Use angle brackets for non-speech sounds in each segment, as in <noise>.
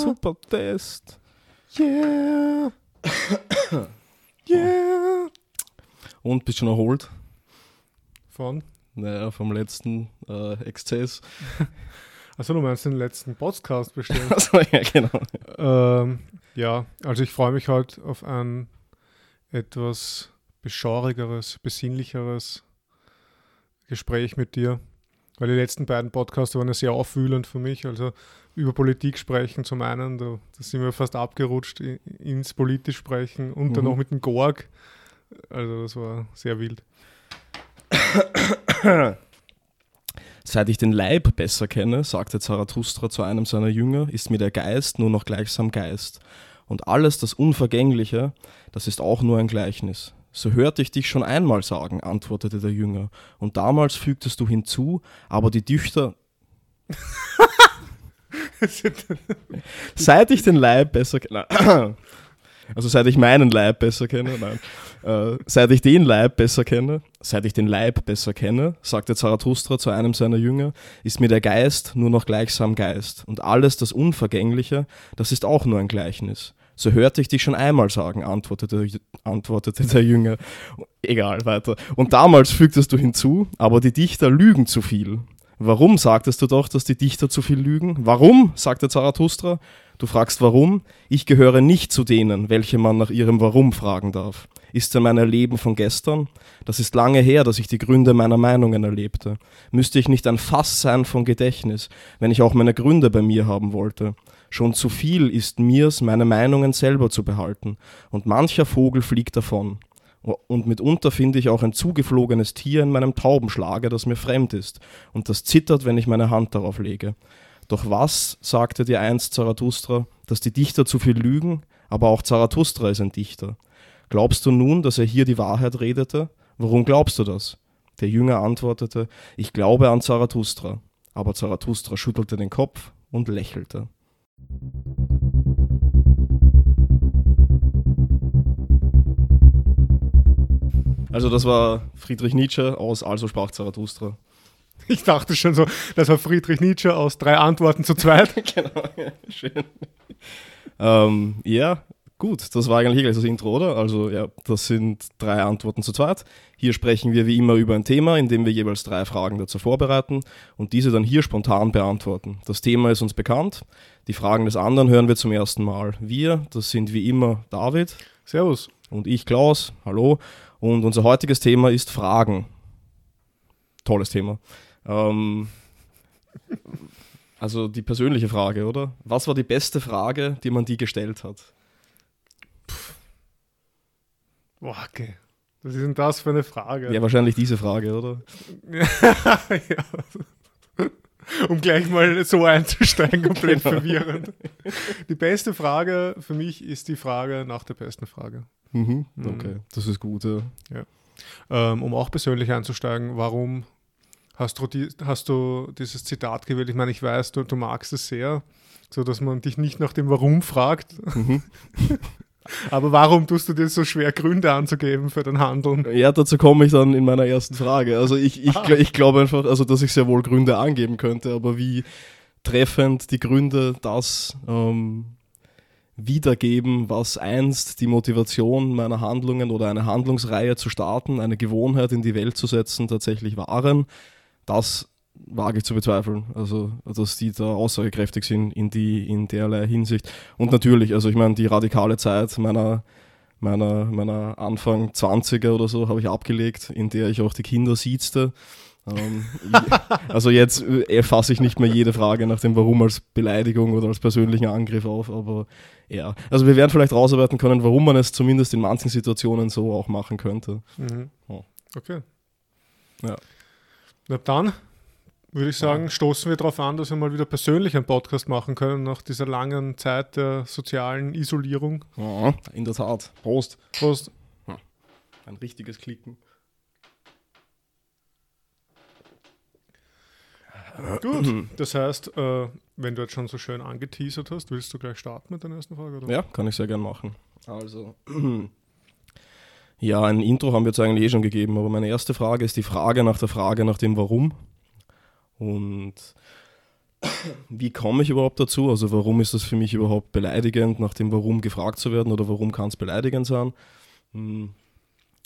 Super Test. Yeah. <coughs> yeah. Und bist schon erholt? Von? Naja, vom letzten äh, Exzess. <laughs> Achso, du meinst den letzten Podcast bestimmt. <laughs> Also, ja, genau. ähm, ja, also ich freue mich heute auf ein etwas beschaulicheres, besinnlicheres Gespräch mit dir. Weil die letzten beiden Podcasts waren ja sehr aufwühlend für mich. Also über Politik sprechen zum einen, da, da sind wir fast abgerutscht ins politisch sprechen und mhm. dann noch mit dem Gorg. Also das war sehr wild. Seit ich den Leib besser kenne, sagte Zarathustra zu einem seiner Jünger, ist mir der Geist nur noch gleichsam Geist. Und alles das Unvergängliche, das ist auch nur ein Gleichnis. So hörte ich dich schon einmal sagen, antwortete der Jünger. Und damals fügtest du hinzu, aber die Düchter. <laughs> seit ich den Leib besser kenne. <clears throat> Also seit ich meinen Leib besser kenne, nein. Äh, seit ich den Leib besser kenne, seit ich den Leib besser kenne, sagte Zarathustra zu einem seiner Jünger, ist mir der Geist nur noch gleichsam Geist. Und alles das Unvergängliche, das ist auch nur ein Gleichnis. So hörte ich dich schon einmal sagen, antwortete, antwortete der Jünger. Egal, weiter. Und damals fügtest du hinzu, aber die Dichter lügen zu viel. Warum sagtest du doch, dass die Dichter zu viel lügen? Warum? sagte Zarathustra. Du fragst warum? Ich gehöre nicht zu denen, welche man nach ihrem Warum fragen darf. Ist denn mein Erleben von gestern? Das ist lange her, dass ich die Gründe meiner Meinungen erlebte. Müsste ich nicht ein Fass sein von Gedächtnis, wenn ich auch meine Gründe bei mir haben wollte? Schon zu viel ist mir's, meine Meinungen selber zu behalten, und mancher Vogel fliegt davon. Und mitunter finde ich auch ein zugeflogenes Tier in meinem Taubenschlage, das mir fremd ist, und das zittert, wenn ich meine Hand darauf lege. Doch was, sagte dir einst Zarathustra, dass die Dichter zu viel lügen, aber auch Zarathustra ist ein Dichter. Glaubst du nun, dass er hier die Wahrheit redete? Warum glaubst du das? Der Jünger antwortete, ich glaube an Zarathustra. Aber Zarathustra schüttelte den Kopf und lächelte. Also das war Friedrich Nietzsche aus Also sprach Zarathustra. <laughs> Ich dachte schon so, das war Friedrich Nietzsche aus drei Antworten zu zweit. <laughs> genau, schön. Ähm, ja, Gut, das war eigentlich das Intro, oder? Also ja, das sind drei Antworten zu zweit. Hier sprechen wir wie immer über ein Thema, indem wir jeweils drei Fragen dazu vorbereiten und diese dann hier spontan beantworten. Das Thema ist uns bekannt, die Fragen des anderen hören wir zum ersten Mal. Wir, das sind wie immer David. Servus. Und ich, Klaus. Hallo. Und unser heutiges Thema ist Fragen. Tolles Thema. Ähm, also die persönliche Frage, oder? Was war die beste Frage, die man dir gestellt hat? Boah, okay. Was ist denn das für eine Frage? Ja, wahrscheinlich diese Frage, oder? ja. <laughs> Um gleich mal so einzusteigen, komplett genau. verwirrend. Die beste Frage für mich ist die Frage nach der besten Frage. Mhm. mhm. Okay, das ist gut, ja. ja. Ähm, um auch persönlich einzusteigen, warum hast du, die, hast du dieses Zitat gewählt? Ich meine, ich weiß, du, du magst es sehr, so dass man dich nicht nach dem Warum fragt. Mhm. <laughs> Aber warum tust du dir so schwer, Gründe anzugeben für dein Handeln? Ja, dazu komme ich dann in meiner ersten Frage. Also ich, ich, ah. ich glaube einfach, also dass ich sehr wohl Gründe angeben könnte, aber wie treffend die Gründe das ähm, wiedergeben, was einst die Motivation meiner Handlungen oder eine Handlungsreihe zu starten, eine Gewohnheit in die Welt zu setzen, tatsächlich waren, das wage ich zu bezweifeln. Also, dass die da aussagekräftig sind in, die, in derlei Hinsicht. Und natürlich, also ich meine, die radikale Zeit meiner, meiner, meiner Anfang 20er oder so habe ich abgelegt, in der ich auch die Kinder siezte. Ähm, <laughs> also jetzt äh, fasse ich nicht mehr jede Frage nach dem Warum als Beleidigung oder als persönlichen Angriff auf, aber ja. Also wir werden vielleicht rausarbeiten können, warum man es zumindest in manchen Situationen so auch machen könnte. Mhm. Oh. Okay. Ja. Na dann würde ich sagen, ja. stoßen wir darauf an, dass wir mal wieder persönlich einen Podcast machen können nach dieser langen Zeit der sozialen Isolierung. Ja, in der Tat. Prost. Prost. Ein richtiges Klicken. Gut, das heißt, äh, wenn du jetzt schon so schön angeteasert hast, willst du gleich starten mit der ersten Frage? Oder? Ja, kann ich sehr gern machen. Also, <clears throat> ja, ein Intro haben wir jetzt eigentlich eh schon gegeben, aber meine erste Frage ist die Frage nach der Frage nach dem Warum. Und wie komme ich überhaupt dazu? Also warum ist das für mich überhaupt beleidigend, nach dem Warum gefragt zu werden oder warum kann es beleidigend sein? Hm,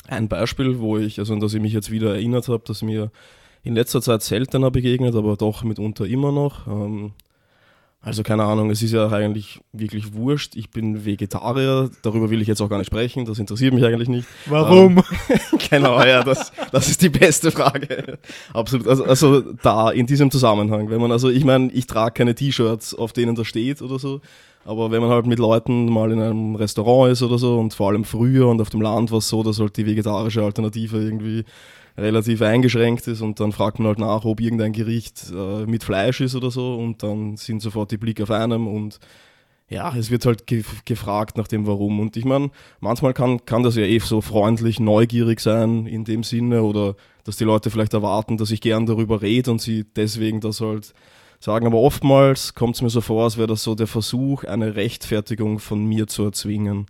ein Beispiel, wo ich, also an das ich mich jetzt wieder erinnert habe, dass mir in letzter Zeit seltener begegnet, aber doch mitunter immer noch. Ähm, also keine Ahnung, es ist ja eigentlich wirklich wurscht. Ich bin Vegetarier, darüber will ich jetzt auch gar nicht sprechen, das interessiert mich eigentlich nicht. Warum? Ähm, <laughs> genau, ja, das, das ist die beste Frage. Absolut. Also, also da, in diesem Zusammenhang, wenn man, also ich meine, ich trage keine T-Shirts, auf denen das steht oder so, aber wenn man halt mit Leuten mal in einem Restaurant ist oder so und vor allem früher und auf dem Land war es so, dass halt die vegetarische Alternative irgendwie relativ eingeschränkt ist und dann fragt man halt nach, ob irgendein Gericht äh, mit Fleisch ist oder so und dann sind sofort die Blicke auf einem und ja, es wird halt ge gefragt nach dem Warum. Und ich meine, manchmal kann, kann das ja eh so freundlich, neugierig sein in dem Sinne oder dass die Leute vielleicht erwarten, dass ich gern darüber rede und sie deswegen das halt sagen. Aber oftmals kommt es mir so vor, als wäre das so der Versuch, eine Rechtfertigung von mir zu erzwingen.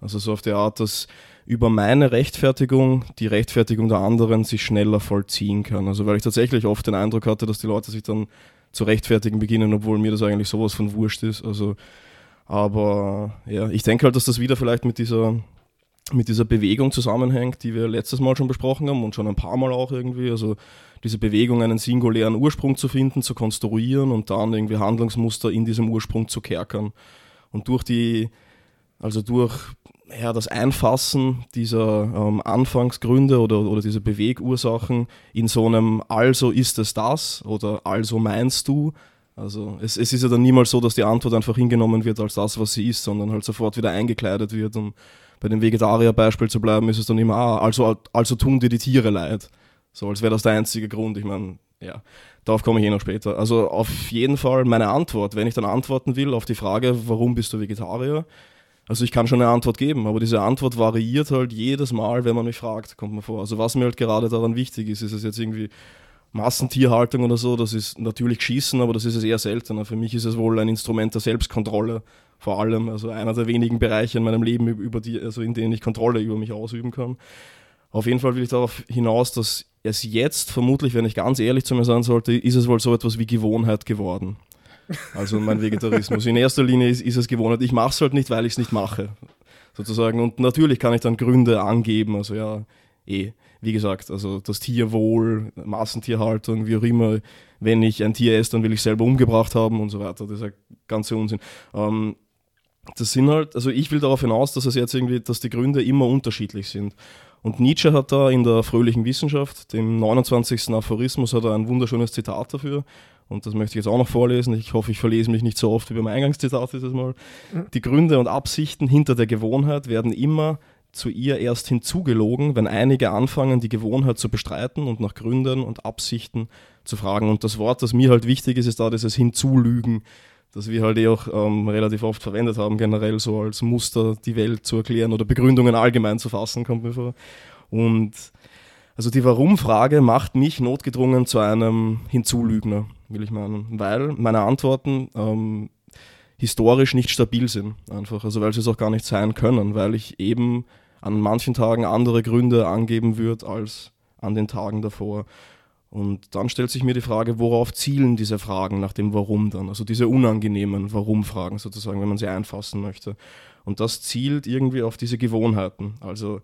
Also so auf die Art, dass über meine Rechtfertigung die Rechtfertigung der anderen sich schneller vollziehen kann. Also weil ich tatsächlich oft den Eindruck hatte, dass die Leute sich dann zu rechtfertigen beginnen, obwohl mir das eigentlich sowas von wurscht ist. Also, aber ja, ich denke halt, dass das wieder vielleicht mit dieser, mit dieser Bewegung zusammenhängt, die wir letztes Mal schon besprochen haben und schon ein paar Mal auch irgendwie. Also diese Bewegung, einen singulären Ursprung zu finden, zu konstruieren und dann irgendwie Handlungsmuster in diesem Ursprung zu kerkern. Und durch die, also durch ja, das Einfassen dieser ähm, Anfangsgründe oder, oder diese Bewegursachen in so einem Also ist es das oder Also meinst du. Also es, es ist ja dann niemals so, dass die Antwort einfach hingenommen wird als das, was sie ist, sondern halt sofort wieder eingekleidet wird. Um bei dem Vegetarier-Beispiel zu bleiben, ist es dann immer, ah, also, also tun dir die Tiere leid. So, als wäre das der einzige Grund. Ich meine, ja, darauf komme ich eh noch später. Also auf jeden Fall meine Antwort, wenn ich dann antworten will auf die Frage, warum bist du Vegetarier, also ich kann schon eine Antwort geben, aber diese Antwort variiert halt jedes Mal, wenn man mich fragt, kommt mir vor. Also was mir halt gerade daran wichtig ist, ist es jetzt irgendwie Massentierhaltung oder so, das ist natürlich Schießen, aber das ist es eher seltener. Für mich ist es wohl ein Instrument der Selbstkontrolle, vor allem, also einer der wenigen Bereiche in meinem Leben, über die, also in denen ich Kontrolle über mich ausüben kann. Auf jeden Fall will ich darauf hinaus, dass es jetzt vermutlich, wenn ich ganz ehrlich zu mir sein sollte, ist es wohl so etwas wie Gewohnheit geworden. Also mein Vegetarismus. In erster Linie ist, ist es Gewohnheit. Ich mache es halt nicht, weil ich es nicht mache. Sozusagen. Und natürlich kann ich dann Gründe angeben. Also ja, eh, wie gesagt, also das Tierwohl, Massentierhaltung, wie auch immer. Wenn ich ein Tier esse, dann will ich selber umgebracht haben und so weiter. Das ist ja ganze Unsinn. Ähm, das sind halt, also ich will darauf hinaus, dass es jetzt irgendwie, dass die Gründe immer unterschiedlich sind. Und Nietzsche hat da in der fröhlichen Wissenschaft, dem 29. Aphorismus, hat er ein wunderschönes Zitat dafür. Und das möchte ich jetzt auch noch vorlesen. Ich hoffe, ich verlese mich nicht so oft wie beim Eingangszitat dieses Mal. Mhm. Die Gründe und Absichten hinter der Gewohnheit werden immer zu ihr erst hinzugelogen, wenn einige anfangen, die Gewohnheit zu bestreiten und nach Gründen und Absichten zu fragen. Und das Wort, das mir halt wichtig ist, ist da dieses Hinzulügen, das wir halt eh auch ähm, relativ oft verwendet haben, generell so als Muster die Welt zu erklären oder Begründungen allgemein zu fassen, kommt mir vor. Und also die Warum-Frage macht mich notgedrungen zu einem Hinzulügner, will ich meinen, weil meine Antworten ähm, historisch nicht stabil sind, einfach. Also weil sie es auch gar nicht sein können, weil ich eben an manchen Tagen andere Gründe angeben würde als an den Tagen davor. Und dann stellt sich mir die Frage, worauf zielen diese Fragen nach dem Warum dann? Also diese unangenehmen Warum-Fragen sozusagen, wenn man sie einfassen möchte. Und das zielt irgendwie auf diese Gewohnheiten. Also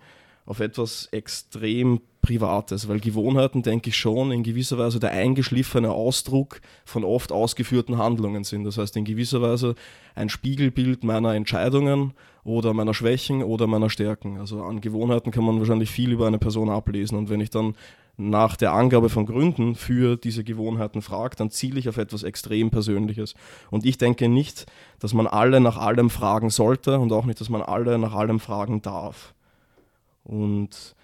auf etwas extrem Privates, weil Gewohnheiten, denke ich schon, in gewisser Weise der eingeschliffene Ausdruck von oft ausgeführten Handlungen sind. Das heißt, in gewisser Weise ein Spiegelbild meiner Entscheidungen oder meiner Schwächen oder meiner Stärken. Also an Gewohnheiten kann man wahrscheinlich viel über eine Person ablesen. Und wenn ich dann nach der Angabe von Gründen für diese Gewohnheiten frage, dann ziele ich auf etwas extrem Persönliches. Und ich denke nicht, dass man alle nach allem fragen sollte und auch nicht, dass man alle nach allem fragen darf. Und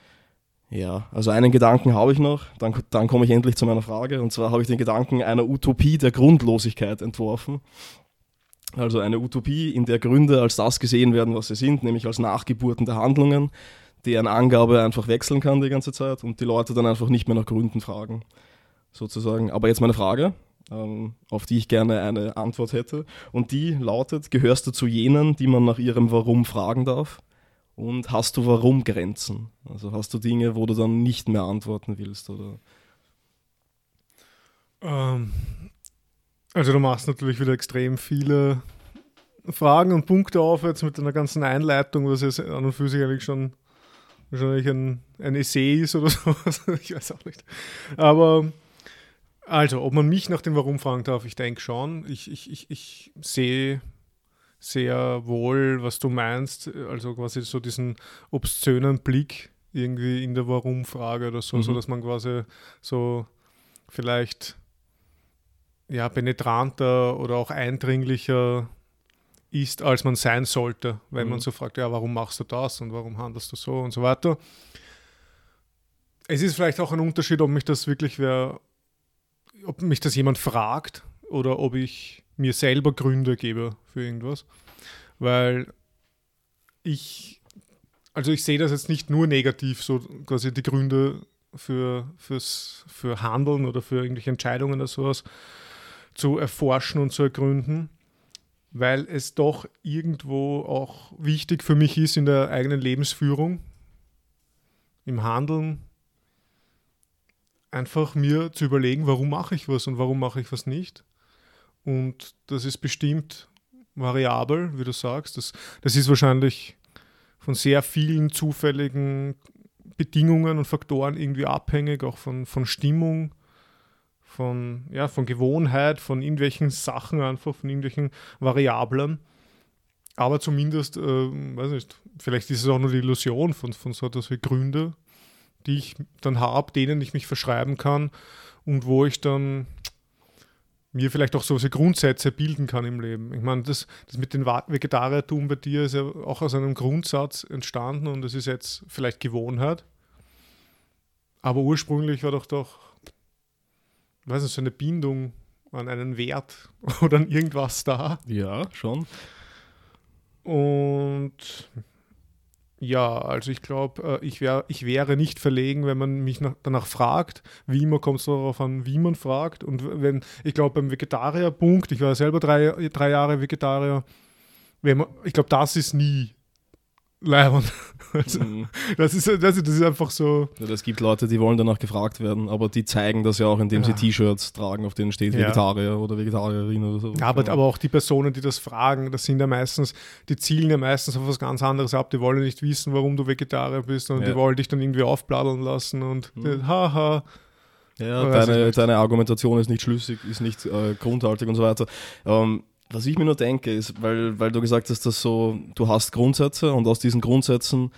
ja, also einen Gedanken habe ich noch, dann, dann komme ich endlich zu meiner Frage. Und zwar habe ich den Gedanken einer Utopie der Grundlosigkeit entworfen. Also eine Utopie, in der Gründe als das gesehen werden, was sie sind, nämlich als Nachgeburten der Handlungen, deren Angabe einfach wechseln kann die ganze Zeit und die Leute dann einfach nicht mehr nach Gründen fragen, sozusagen. Aber jetzt meine Frage, ähm, auf die ich gerne eine Antwort hätte. Und die lautet, gehörst du zu jenen, die man nach ihrem Warum fragen darf? Und hast du warum Grenzen? Also hast du Dinge, wo du dann nicht mehr antworten willst? Oder? Ähm, Also du machst natürlich wieder extrem viele Fragen und Punkte auf jetzt mit einer ganzen Einleitung, was jetzt an und für sich eigentlich schon wahrscheinlich ein, ein Essay ist oder <laughs> so. ich weiß auch nicht. Aber also, ob man mich nach dem Warum fragen darf, ich denke schon. Ich, ich, ich, ich sehe sehr wohl, was du meinst. Also quasi so diesen obszönen Blick irgendwie in der Warum-Frage oder so, mhm. so dass man quasi so vielleicht ja, penetranter oder auch eindringlicher ist, als man sein sollte, wenn mhm. man so fragt, ja, warum machst du das und warum handelst du so und so weiter. Es ist vielleicht auch ein Unterschied, ob mich das wirklich wer, ob mich das jemand fragt oder ob ich mir selber Gründe gebe für irgendwas. Weil ich, also ich sehe das jetzt nicht nur negativ, so quasi die Gründe für, fürs, für Handeln oder für irgendwelche Entscheidungen oder sowas zu erforschen und zu ergründen, weil es doch irgendwo auch wichtig für mich ist in der eigenen Lebensführung, im Handeln, einfach mir zu überlegen, warum mache ich was und warum mache ich was nicht. Und das ist bestimmt variabel, wie du sagst. Das, das ist wahrscheinlich von sehr vielen zufälligen Bedingungen und Faktoren irgendwie abhängig, auch von, von Stimmung, von, ja, von Gewohnheit, von irgendwelchen Sachen einfach, von irgendwelchen Variablen. Aber zumindest, äh, weiß nicht, vielleicht ist es auch nur die Illusion von, von so etwas wie Gründe, die ich dann habe, denen ich mich verschreiben kann und wo ich dann mir vielleicht auch so Grundsätze bilden kann im Leben. Ich meine, das, das mit dem Vegetariertum bei dir ist ja auch aus einem Grundsatz entstanden und es ist jetzt vielleicht Gewohnheit. Aber ursprünglich war doch doch weiß nicht, so eine Bindung an einen Wert <laughs> oder an irgendwas da. Ja, schon. Und ja, also ich glaube, äh, ich, wär, ich wäre nicht verlegen, wenn man mich nach, danach fragt. Wie immer kommt es darauf an, wie man fragt. Und wenn, ich glaube, beim Vegetarierpunkt, ich war selber drei, drei Jahre Vegetarier, man, ich glaube, das ist nie Leihwand. <laughs> Also, mhm. das, ist, das, das ist einfach so. Ja, es gibt Leute, die wollen danach gefragt werden, aber die zeigen das ja auch, indem ja. sie T-Shirts tragen, auf denen steht Vegetarier ja. oder Vegetarierin oder so. Ja, aber, aber auch die Personen, die das fragen, das sind ja meistens, die zielen ja meistens auf was ganz anderes ab. Die wollen nicht wissen, warum du Vegetarier bist und die wollen dich dann irgendwie aufbladdeln lassen und mhm. haha. Ja, deine, deine Argumentation ist nicht schlüssig, ist nicht äh, grundhaltig und so weiter. Ähm, was ich mir nur denke, ist, weil, weil du gesagt hast, dass so, du hast Grundsätze und aus diesen Grundsätzen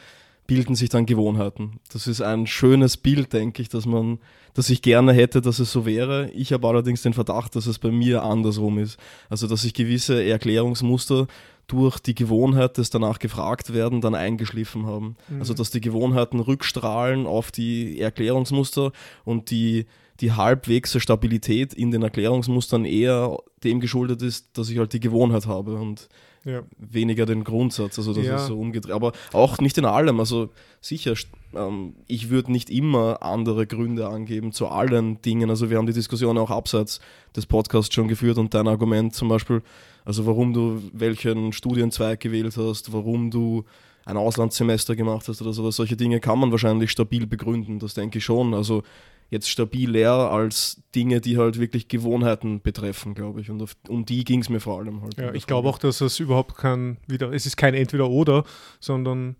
bilden sich dann Gewohnheiten. Das ist ein schönes Bild, denke ich, dass man, dass ich gerne hätte, dass es so wäre. Ich habe allerdings den Verdacht, dass es bei mir andersrum ist. Also, dass ich gewisse Erklärungsmuster durch die Gewohnheit des danach gefragt werden dann eingeschliffen haben. Mhm. Also, dass die Gewohnheiten rückstrahlen auf die Erklärungsmuster und die die halbwegse Stabilität in den Erklärungsmustern eher dem geschuldet ist, dass ich halt die Gewohnheit habe und ja. weniger den Grundsatz. Also das ja. ist so umgedreht. Aber auch nicht in allem. Also sicher, ähm, ich würde nicht immer andere Gründe angeben zu allen Dingen. Also wir haben die Diskussion auch abseits des Podcasts schon geführt und dein Argument zum Beispiel, also warum du welchen Studienzweig gewählt hast, warum du ein Auslandssemester gemacht hast oder sowas, solche Dinge kann man wahrscheinlich stabil begründen, das denke ich schon. Also jetzt stabil leer als Dinge, die halt wirklich Gewohnheiten betreffen, glaube ich. Und auf, um die ging es mir vor allem halt. Ja, ich glaube auch, dass es überhaupt kein, wieder, es ist kein Entweder-Oder, sondern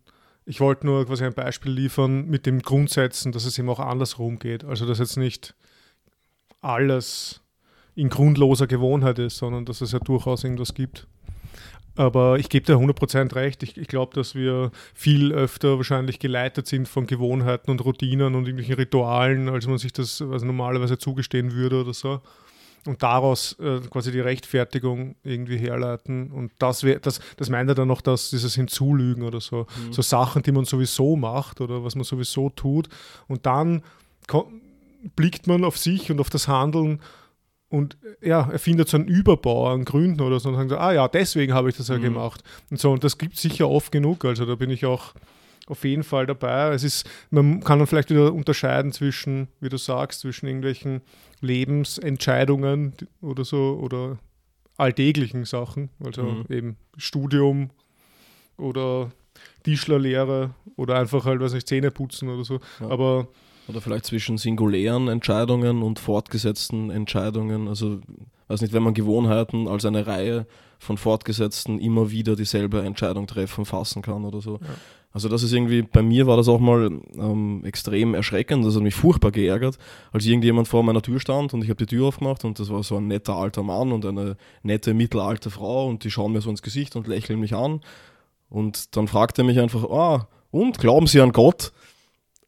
ich wollte nur quasi ein Beispiel liefern mit den Grundsätzen, dass es eben auch andersrum geht. Also, dass jetzt nicht alles in grundloser Gewohnheit ist, sondern dass es ja durchaus irgendwas gibt. Aber ich gebe dir 100% recht. Ich, ich glaube, dass wir viel öfter wahrscheinlich geleitet sind von Gewohnheiten und Routinen und irgendwelchen Ritualen, als man sich das also normalerweise zugestehen würde oder so. Und daraus äh, quasi die Rechtfertigung irgendwie herleiten. Und das, wär, das, das meint er dann noch, dass dieses Hinzulügen oder so. Mhm. So Sachen, die man sowieso macht oder was man sowieso tut. Und dann blickt man auf sich und auf das Handeln und ja, er findet so einen Überbau an Gründen oder so und sagt, ah ja, deswegen habe ich das ja mhm. gemacht. Und so, und das gibt es sicher oft genug. Also da bin ich auch auf jeden Fall dabei. Es ist, man kann dann vielleicht wieder unterscheiden zwischen, wie du sagst, zwischen irgendwelchen Lebensentscheidungen oder so oder alltäglichen Sachen, also mhm. eben Studium oder Tischlerlehre oder einfach halt, was ich Zähne putzen oder so. Ja. Aber Oder vielleicht zwischen singulären Entscheidungen und fortgesetzten Entscheidungen. Also, weiß nicht, wenn man Gewohnheiten als eine Reihe von fortgesetzten immer wieder dieselbe Entscheidung treffen, fassen kann oder so. Ja. Also das ist irgendwie, bei mir war das auch mal ähm, extrem erschreckend, das hat mich furchtbar geärgert, als irgendjemand vor meiner Tür stand und ich habe die Tür aufgemacht und das war so ein netter alter Mann und eine nette mittelalte Frau und die schauen mir so ins Gesicht und lächeln mich an und dann fragt er mich einfach, ah, und glauben Sie an Gott?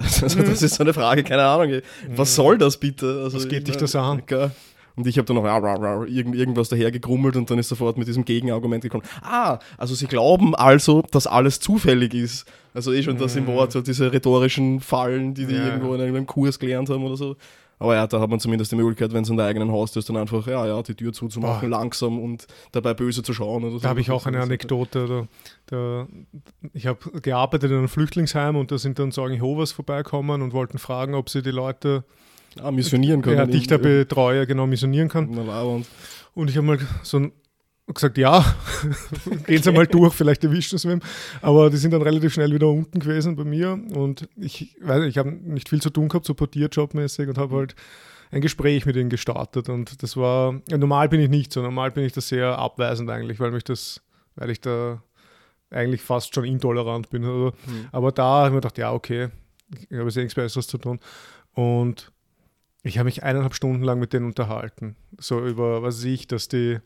Also <laughs> das ist so eine Frage, keine Ahnung. Was soll das bitte? Also, Was geht dich das an? Und ich habe dann noch irgend, irgendwas daher gegrummelt und dann ist sofort mit diesem Gegenargument gekommen. Ah, also sie glauben also, dass alles zufällig ist. Also eh schon das im Wort, so diese rhetorischen Fallen, die die ja. irgendwo in einem Kurs gelernt haben oder so. Aber ja, da hat man zumindest die Möglichkeit, wenn es in der eigenen Haustür ist, dann einfach, ja, ja, die Tür zuzumachen, Boah. langsam und dabei böse zu schauen. Oder so. Da habe ich auch eine Anekdote. Da, da ich habe gearbeitet in einem Flüchtlingsheim und da sind dann Sorgen Jehovas vorbeikommen und wollten fragen, ob sie die Leute Ah, missionieren können. Ja, Dichterbetreuer, genau, missionieren kann. Und ich habe mal so gesagt, ja, <laughs> gehen Sie mal durch, vielleicht erwischen Sie ihn. Aber die sind dann relativ schnell wieder unten gewesen bei mir. Und ich weiß ich habe nicht viel zu tun gehabt, so portierjobmäßig und habe halt ein Gespräch mit ihnen gestartet. Und das war, ja, normal bin ich nicht so, normal bin ich da sehr abweisend eigentlich, weil mich das, weil ich da eigentlich fast schon intolerant bin. Also, mhm. Aber da habe ich mir gedacht, ja, okay, ich habe jetzt nichts Besseres zu tun. Und ich habe mich eineinhalb Stunden lang mit denen unterhalten. So über, was weiß ich, dass die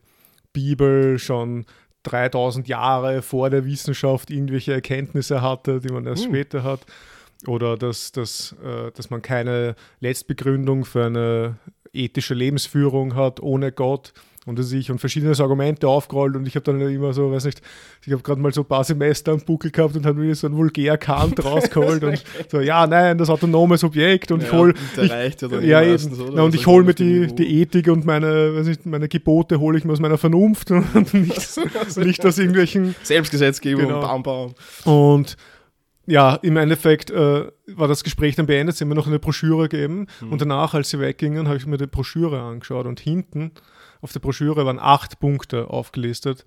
Bibel schon 3000 Jahre vor der Wissenschaft irgendwelche Erkenntnisse hatte, die man erst uh. später hat. Oder dass, dass, äh, dass man keine Letztbegründung für eine ethische Lebensführung hat ohne Gott und das ich und verschiedene Argumente aufgerollt und ich habe dann immer so, weiß nicht, ich habe gerade mal so ein paar Semester am Buckel gehabt und habe mir so ein vulgär Kant rausgeholt und <laughs> so, ja, nein, das autonome Subjekt und ja, ich hole ja, ja, und also ich hole mir die, die Ethik und meine, weiß nicht, meine Gebote hole ich mir aus meiner Vernunft und <laughs> nicht, <laughs> nicht aus irgendwelchen Selbstgesetzgebung, genau. bam, bam. Und ja, im Endeffekt äh, war das Gespräch dann beendet, sie haben mir noch eine Broschüre gegeben mhm. und danach, als sie weggingen, habe ich mir die Broschüre angeschaut und hinten auf der Broschüre waren acht Punkte aufgelistet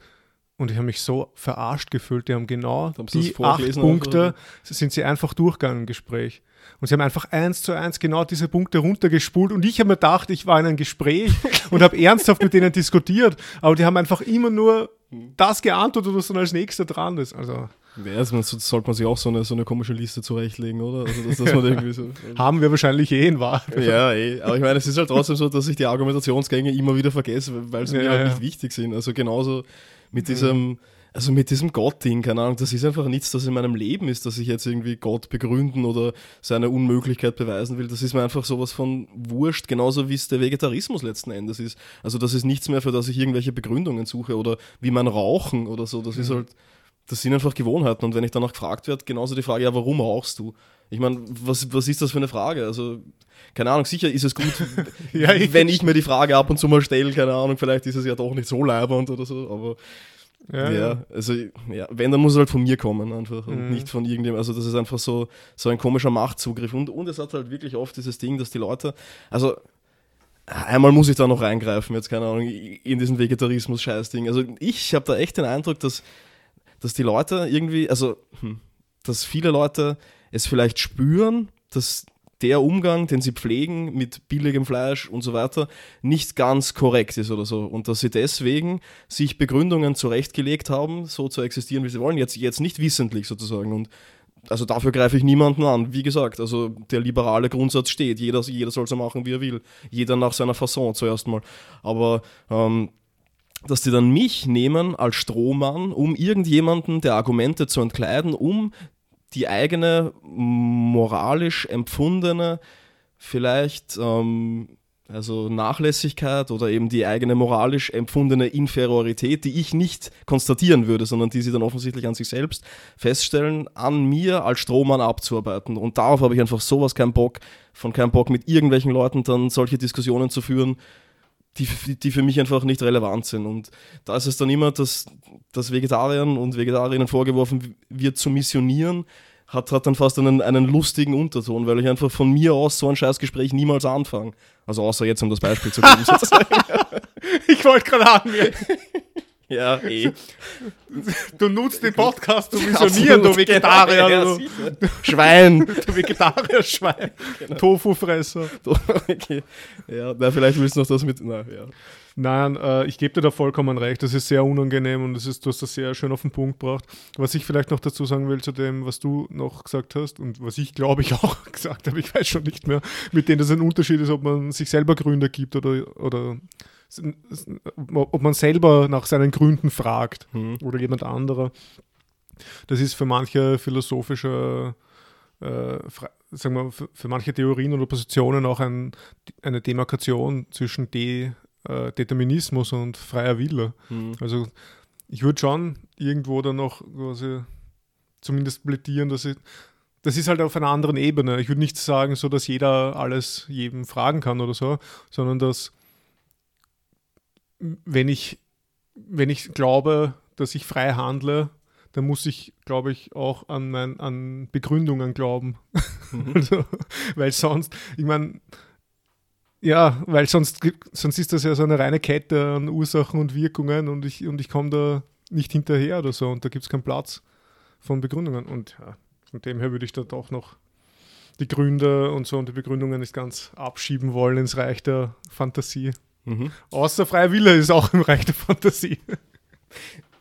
und ich habe mich so verarscht gefühlt. Die haben genau haben die acht Punkte, sind sie einfach durchgegangen im Gespräch. Und sie haben einfach eins zu eins genau diese Punkte runtergespult. Und ich habe mir gedacht, ich war in einem Gespräch <laughs> und habe ernsthaft mit denen diskutiert. Aber die haben einfach immer nur das geantwortet, was dann als nächster dran ist. Also. Ja, also sollte man sich auch so eine, so eine komische Liste zurechtlegen, oder? Also, dass, dass man <laughs> irgendwie so, Haben wir wahrscheinlich eh in Wahrheit. Ja, eh. Aber ich meine, es ist halt trotzdem so, dass ich die Argumentationsgänge immer wieder vergesse, weil sie ja, mir halt ja. nicht wichtig sind. Also genauso mit diesem, also mit diesem Gott-Ding, keine Ahnung, das ist einfach nichts, das in meinem Leben ist, dass ich jetzt irgendwie Gott begründen oder seine Unmöglichkeit beweisen will. Das ist mir einfach sowas von wurscht, genauso wie es der Vegetarismus letzten Endes ist. Also das ist nichts mehr, für das ich irgendwelche Begründungen suche oder wie mein Rauchen oder so. Das mhm. ist halt das sind einfach Gewohnheiten. Und wenn ich danach gefragt werde, genauso die Frage, ja, warum rauchst du? Ich meine, was, was ist das für eine Frage? Also, keine Ahnung, sicher ist es gut, <laughs> ja, ich wenn ich <laughs> mir die Frage ab und zu mal stelle, keine Ahnung, vielleicht ist es ja doch nicht so leibernd oder so, aber ja, ja, also ja, wenn, dann muss es halt von mir kommen einfach und mhm. nicht von irgendjemandem. Also das ist einfach so, so ein komischer Machtzugriff. Und, und es hat halt wirklich oft dieses Ding, dass die Leute, also einmal muss ich da noch reingreifen, jetzt keine Ahnung, in diesen Vegetarismus-Scheiß-Ding. Also ich habe da echt den Eindruck, dass dass die Leute irgendwie, also, hm, dass viele Leute es vielleicht spüren, dass der Umgang, den sie pflegen mit billigem Fleisch und so weiter, nicht ganz korrekt ist oder so. Und dass sie deswegen sich Begründungen zurechtgelegt haben, so zu existieren, wie sie wollen, jetzt, jetzt nicht wissentlich sozusagen. Und also dafür greife ich niemanden an. Wie gesagt, also der liberale Grundsatz steht. Jeder, jeder soll so machen, wie er will. Jeder nach seiner Fasson zuerst mal. Aber ähm, dass die dann mich nehmen als Strohmann, um irgendjemanden der Argumente zu entkleiden, um die eigene moralisch empfundene, vielleicht ähm, also Nachlässigkeit oder eben die eigene moralisch empfundene Inferiorität, die ich nicht konstatieren würde, sondern die sie dann offensichtlich an sich selbst feststellen, an mir als Strohmann abzuarbeiten. Und darauf habe ich einfach sowas keinen Bock, von keinem Bock mit irgendwelchen Leuten dann solche Diskussionen zu führen, die, die für mich einfach nicht relevant sind. Und da ist es dann immer, dass, dass Vegetariern und Vegetarierinnen vorgeworfen wird zu missionieren, hat, hat dann fast einen, einen lustigen Unterton, weil ich einfach von mir aus so ein Scheißgespräch niemals anfange. Also außer jetzt, um das Beispiel zu geben. <laughs> ich wollte gerade anmerken. Ja, eh. Du nutzt den Podcast, du missionieren, du Absolut, Vegetarier. genau, du. Schwein. <laughs> du Vegetarier-Schwein. Genau. Tofu-Fresser. <laughs> okay. Ja, na, vielleicht willst du noch das mit. Na, ja. Nein, äh, ich gebe dir da vollkommen recht. Das ist sehr unangenehm und das ist, du hast das sehr schön auf den Punkt gebracht. Was ich vielleicht noch dazu sagen will zu dem, was du noch gesagt hast und was ich glaube ich <laughs> auch gesagt habe, ich weiß schon nicht mehr, mit denen das ein Unterschied ist, ob man sich selber Gründe gibt oder, oder ob man selber nach seinen Gründen fragt Hm. oder jemand anderer. Das ist für manche philosophische, äh, sagen wir, für, für manche Theorien oder Positionen auch ein, eine Demarkation zwischen De, äh, Determinismus und freier Wille. Hm. Also ich würde schon irgendwo dann noch quasi zumindest plädieren, dass ich, das ist halt auf einer anderen Ebene. Ich würde nicht sagen, so dass jeder alles jedem fragen kann oder so, sondern dass wenn ich, wenn ich glaube, dass ich frei handle, dann muss ich, glaube ich, auch an, mein, an Begründungen glauben. Mhm. <laughs> Also, weil sonst, ich meine, ja, weil sonst, sonst ist das ja so eine reine Kette an Ursachen und Wirkungen und ich, und ich komme da nicht hinterher oder so und da gibt es keinen Platz von Begründungen. Und ja, von dem her würde ich da doch noch die Gründe und so und die Begründungen nicht ganz abschieben wollen ins Reich der Fantasie. Mhm. Außer freier Wille ist auch im Reich der Fantasie.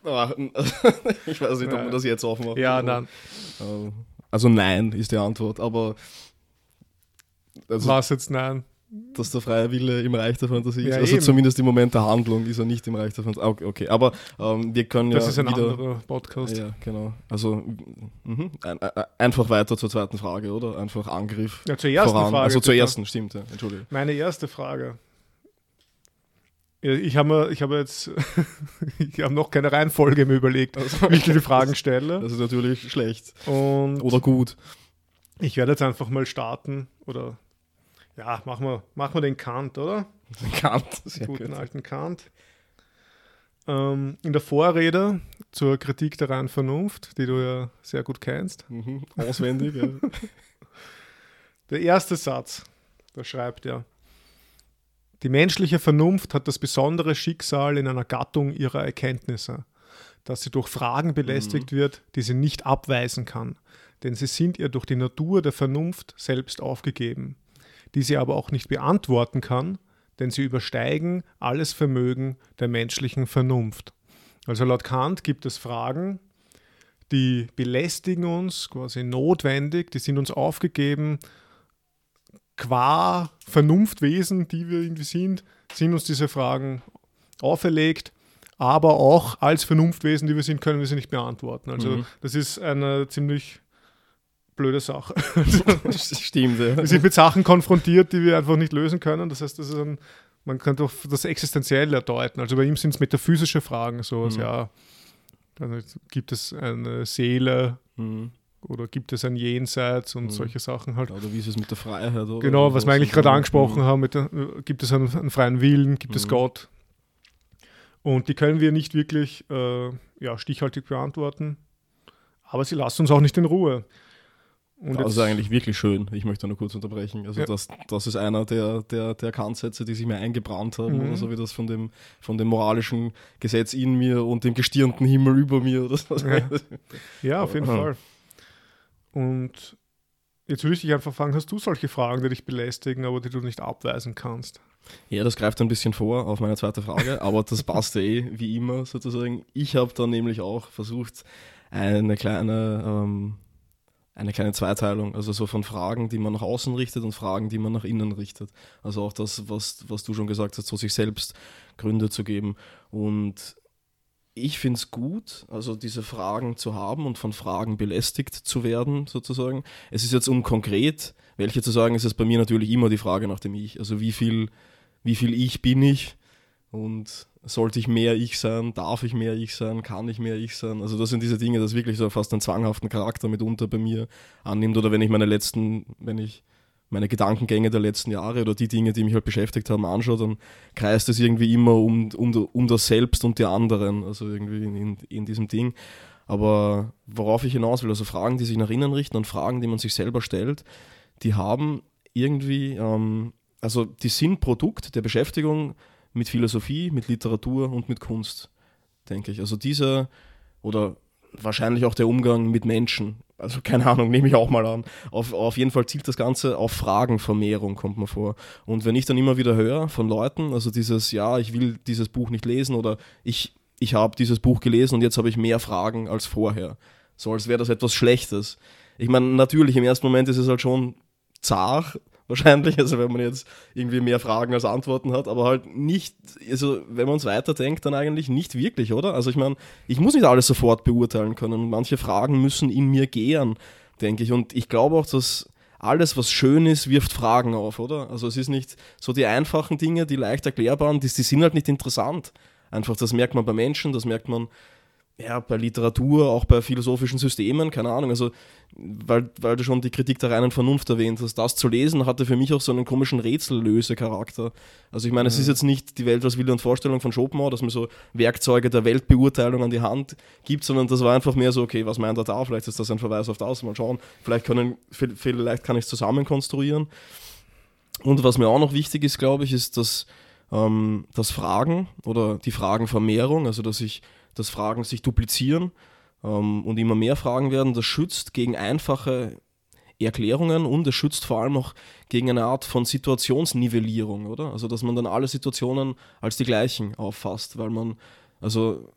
Ah, <laughs> ich weiß nicht, ob man das jetzt aufmacht. Ja, nein. äh, Also nein ist die Antwort, aber also, Was jetzt nein? dass der freie Wille im Reich der Fantasie ist. Ja, also eben. zumindest im Moment der Handlung ist er nicht im Reich der Fantasie. Okay, okay. aber ähm, wir können Das ja ist ein wieder... anderer Podcast. Ja, genau. Also mhm. ein, ein, einfach weiter zur zweiten Frage, oder? Einfach Angriff Ja, zur ersten voran. Frage. also zur bitte. ersten, stimmt, ja. Entschuldige. Meine erste Frage. Ja, Ich habe ich habe jetzt <laughs> ich habe noch keine Reihenfolge mir überlegt, wie ich die Fragen stelle. Das ist natürlich schlecht. Und Oder gut. ich werde jetzt einfach mal starten. Oder ja, machen wir, machen wir den Kant, oder? Kant. Sehr Guten gut. alten Kant. Ähm, in der Vorrede zur Kritik der reinen Vernunft, die du ja sehr gut kennst. Mhm. Auswendig, ja. <laughs> Der erste Satz, da schreibt er, die menschliche Vernunft hat das besondere Schicksal in einer Gattung ihrer Erkenntnisse, dass sie durch Fragen belästigt wird, die sie nicht abweisen kann, denn sie sind ihr durch die Natur der Vernunft selbst aufgegeben, die sie aber auch nicht beantworten kann, denn sie übersteigen alles Vermögen der menschlichen Vernunft. Also laut Kant gibt es Fragen, die belästigen uns, quasi notwendig, die sind uns aufgegeben, qua Vernunftwesen, die wir irgendwie sind, sind uns diese Fragen auferlegt, aber auch als Vernunftwesen, die wir sind, können wir sie nicht beantworten. Also Mhm. das ist eine ziemlich blöde Sache. <laughs> Stimmt, ja. Wir sind mit Sachen konfrontiert, die wir einfach nicht lösen können. Das heißt, das ist ein, man kann doch das Existenzielle deuten. Also bei ihm sind es metaphysische Fragen, so Mhm. ja, also gibt es eine Seele Mhm. Oder gibt es ein Jenseits und Mhm. solche Sachen halt. Oder wie ist es mit der Freiheit? Oder? Genau, was wir eigentlich gerade angesprochen Mhm. haben, mit der, äh, gibt es einen, einen freien Willen, gibt es Mhm. Gott? Und die können wir nicht wirklich äh, ja, stichhaltig beantworten, aber sie lassen uns auch nicht in Ruhe. Und Das ist eigentlich wirklich schön. Ich möchte nur kurz unterbrechen. Also Ja. das, das ist einer der, der, der Kantsätze, die sich mir eingebrannt haben, Mhm. oder so wie das von dem, von dem moralischen Gesetz in mir und dem gestirnten Himmel über mir. Oder so. Ja. Ja, auf jeden. Fall. Und jetzt würde ich dich einfach fragen, hast du solche Fragen, die dich belästigen, aber die du nicht abweisen kannst? Ja, das greift ein bisschen vor auf meine zweite Frage, <laughs> aber das passt eh wie immer sozusagen. Ich habe dann nämlich auch versucht, eine kleine, ähm, eine kleine Zweiteilung, also so von Fragen, die man nach außen richtet und Fragen, die man nach innen richtet. Also auch das, was, was du schon gesagt hast, so sich selbst Gründe zu geben. Und ich finde es gut, also diese Fragen zu haben und von Fragen belästigt zu werden, sozusagen. Es ist jetzt um konkret, welche zu sagen, ist es bei mir natürlich immer die Frage nach dem Ich. Also wie viel, wie viel Ich bin ich und sollte ich mehr Ich sein, darf ich mehr Ich sein, kann ich mehr Ich sein? Also das sind diese Dinge, das wirklich so fast einen zwanghaften Charakter mitunter bei mir annimmt. Oder wenn ich meine letzten, wenn ich meine Gedankengänge der letzten Jahre oder die Dinge, die mich halt beschäftigt haben, anschaue, dann kreist es irgendwie immer um, um, um das Selbst und die anderen, also irgendwie in, in, diesem Ding. Aber worauf ich hinaus will, also Fragen, die sich nach innen richten und Fragen, die man sich selber stellt, die haben irgendwie, ähm, also die sind Produkt der Beschäftigung mit Philosophie, mit Literatur und mit Kunst. denke ich. Also diese oder wahrscheinlich auch der Umgang mit Menschen. Also keine Ahnung, nehme ich auch mal an. Auf, auf jeden Fall zielt das Ganze auf Fragenvermehrung, kommt mir vor. Und wenn ich dann immer wieder höre von Leuten, also dieses, ja, ich will dieses Buch nicht lesen oder ich, ich habe dieses Buch gelesen und jetzt habe ich mehr Fragen als vorher. So als wäre das etwas Schlechtes. Ich meine, natürlich, im ersten Moment ist es halt schon zart, wahrscheinlich, also wenn man jetzt irgendwie mehr Fragen als Antworten hat, aber halt nicht, also wenn man es weiterdenkt, dann eigentlich nicht wirklich, oder? Also ich meine, ich muss nicht alles sofort beurteilen können. Manche Fragen müssen in mir gären, denke ich. Und ich glaube auch, dass alles, was schön ist, wirft Fragen auf, oder? Also es ist nicht so die einfachen Dinge, die leicht erklärbaren, die, die sind halt nicht interessant. Einfach, das merkt man bei Menschen, das merkt man ja, bei Literatur, auch bei philosophischen Systemen, keine Ahnung, also weil, weil du schon die Kritik der reinen Vernunft erwähnt hast, das zu lesen hatte für mich auch so einen komischen Rätsellöse-Charakter. Also ich meine, mhm. es ist jetzt nicht die Welt als Wille und Vorstellung von Schopenhauer, dass man so Werkzeuge der Weltbeurteilung an die Hand gibt, sondern das war einfach mehr so, okay, was meint er da? Vielleicht ist das ein Verweis auf das, mal schauen. Vielleicht, können, vielleicht kann ich es zusammen konstruieren. Und was mir auch noch wichtig ist, glaube ich, ist, dass ähm, das Fragen oder die Fragenvermehrung, also dass ich dass Fragen sich duplizieren ähm, und immer mehr Fragen werden. Das schützt gegen einfache Erklärungen und es schützt vor allem auch gegen eine Art von Situationsnivellierung, oder? Also, dass man dann alle Situationen als die gleichen auffasst, weil man, also,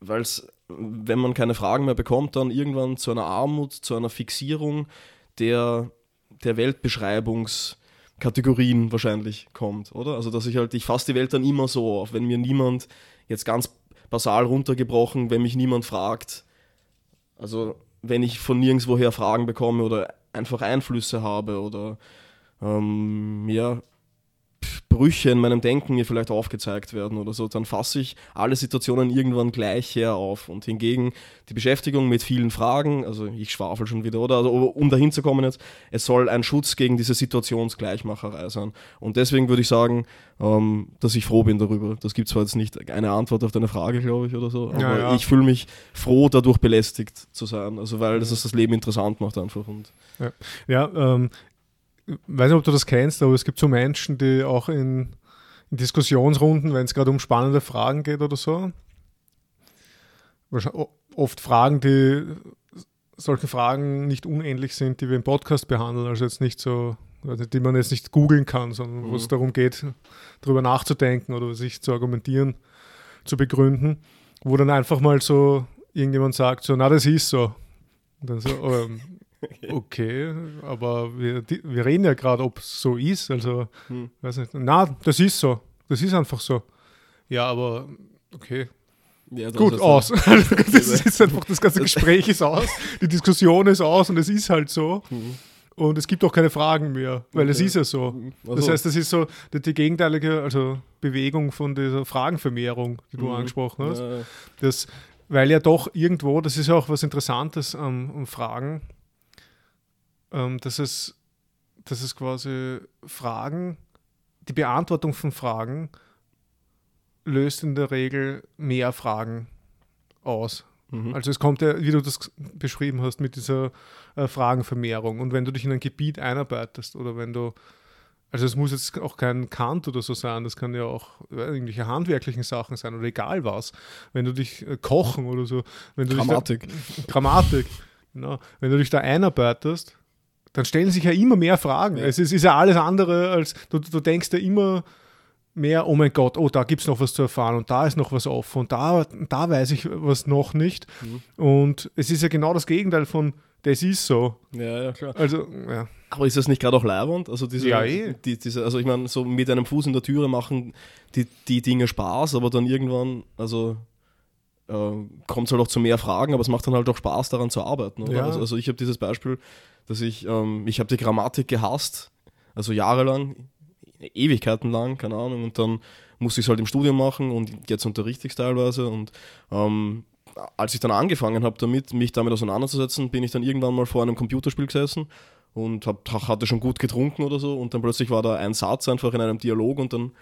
weil es, wenn man keine Fragen mehr bekommt, dann irgendwann zu einer Armut, zu einer Fixierung der, der Weltbeschreibungskategorien wahrscheinlich kommt, oder? Also, dass ich halt, ich fasse die Welt dann immer so auf, wenn mir niemand jetzt ganz basal runtergebrochen, wenn mich niemand fragt. Also wenn ich von nirgendwoher Fragen bekomme oder einfach Einflüsse habe oder ähm, ja, Brüche in meinem Denken mir vielleicht aufgezeigt werden oder so, dann fasse ich alle Situationen irgendwann gleich her auf. Und hingegen die Beschäftigung mit vielen Fragen, also ich schwafel schon wieder, oder also, um dahin zu kommen jetzt, es soll ein Schutz gegen diese Situationsgleichmacherei sein. Und deswegen würde ich sagen, ähm, dass ich froh bin darüber. Das gibt zwar jetzt nicht eine Antwort auf deine Frage, glaube ich, oder so, aber ja, ja. ich fühle mich froh, dadurch belästigt zu sein. Also weil das das Leben interessant macht einfach. Und ja, ja ähm, weiß nicht, ob du das kennst, aber es gibt so Menschen, die auch in, in Diskussionsrunden, wenn es gerade um spannende Fragen geht oder so, oft Fragen, die solche Fragen nicht unähnlich sind, die wir im Podcast behandeln, also jetzt nicht so, die man jetzt nicht googeln kann, sondern mhm. wo es mhm. darum geht, darüber nachzudenken oder sich zu argumentieren, zu begründen, wo dann einfach mal so irgendjemand sagt, so, na, das ist so. Und dann so, ähm, Okay, aber wir, wir reden ja gerade, ob es so ist. Also, hm. weiß nicht. Na, das ist so. Das ist einfach so. Ja, aber okay. Ja, Gut, aus. Also, <laughs> das ist einfach, das ganze Gespräch ist aus, die Diskussion ist aus und es ist halt so. Mhm. Und es gibt auch keine Fragen mehr, weil okay. es ist ja so. Also. Das heißt, das ist so die, die, gegenteilige also Bewegung von dieser Fragenvermehrung, die du mhm. angesprochen hast. Ja. Das, weil ja doch irgendwo, das ist ja auch was Interessantes am, am Fragen, ähm, dass, es, dass es quasi Fragen, die Beantwortung von Fragen löst in der Regel mehr Fragen aus. Mhm. Also es kommt ja, wie du das beschrieben hast, mit dieser äh, Fragenvermehrung. Und wenn du dich in ein Gebiet einarbeitest oder wenn du, also es muss jetzt auch kein Kant oder so sein, das kann ja auch irgendwelche handwerklichen Sachen sein oder egal was. Wenn du dich äh, kochen oder so, wenn du Grammatik. Dich da, Grammatik, genau. Wenn du dich da einarbeitest, dann stellen sich ja immer mehr Fragen. Ja. Es ist, ist, ja alles andere als, du, du denkst ja immer mehr, oh mein Gott, oh, da gibt es noch was zu erfahren und da ist noch was offen und da, da weiß ich was noch nicht. Mhm. Und es ist ja genau das Gegenteil von, das ist so. Ja, ja, klar. Also, ja. Aber ist das nicht gerade auch leibend? Also, diese, ja, eh. die, diese, also ich meine, so mit einem Fuß in der Türe machen die, die Dinge Spaß, aber dann irgendwann, also äh, kommt es halt auch zu mehr Fragen, aber es macht dann halt auch Spaß, daran zu arbeiten. Ja. Also, also, ich habe dieses Beispiel, dass ich, ähm, ich habe die Grammatik gehasst, also jahrelang, Ewigkeiten lang, keine Ahnung, und dann musste ich es halt im Studium machen und jetzt unterrichte ich es teilweise und ähm, als ich dann angefangen habe damit, mich damit auseinanderzusetzen, bin ich dann irgendwann mal vor einem Computerspiel gesessen und hab, hatte schon gut getrunken oder so und dann plötzlich war da ein Satz einfach in einem Dialog und dann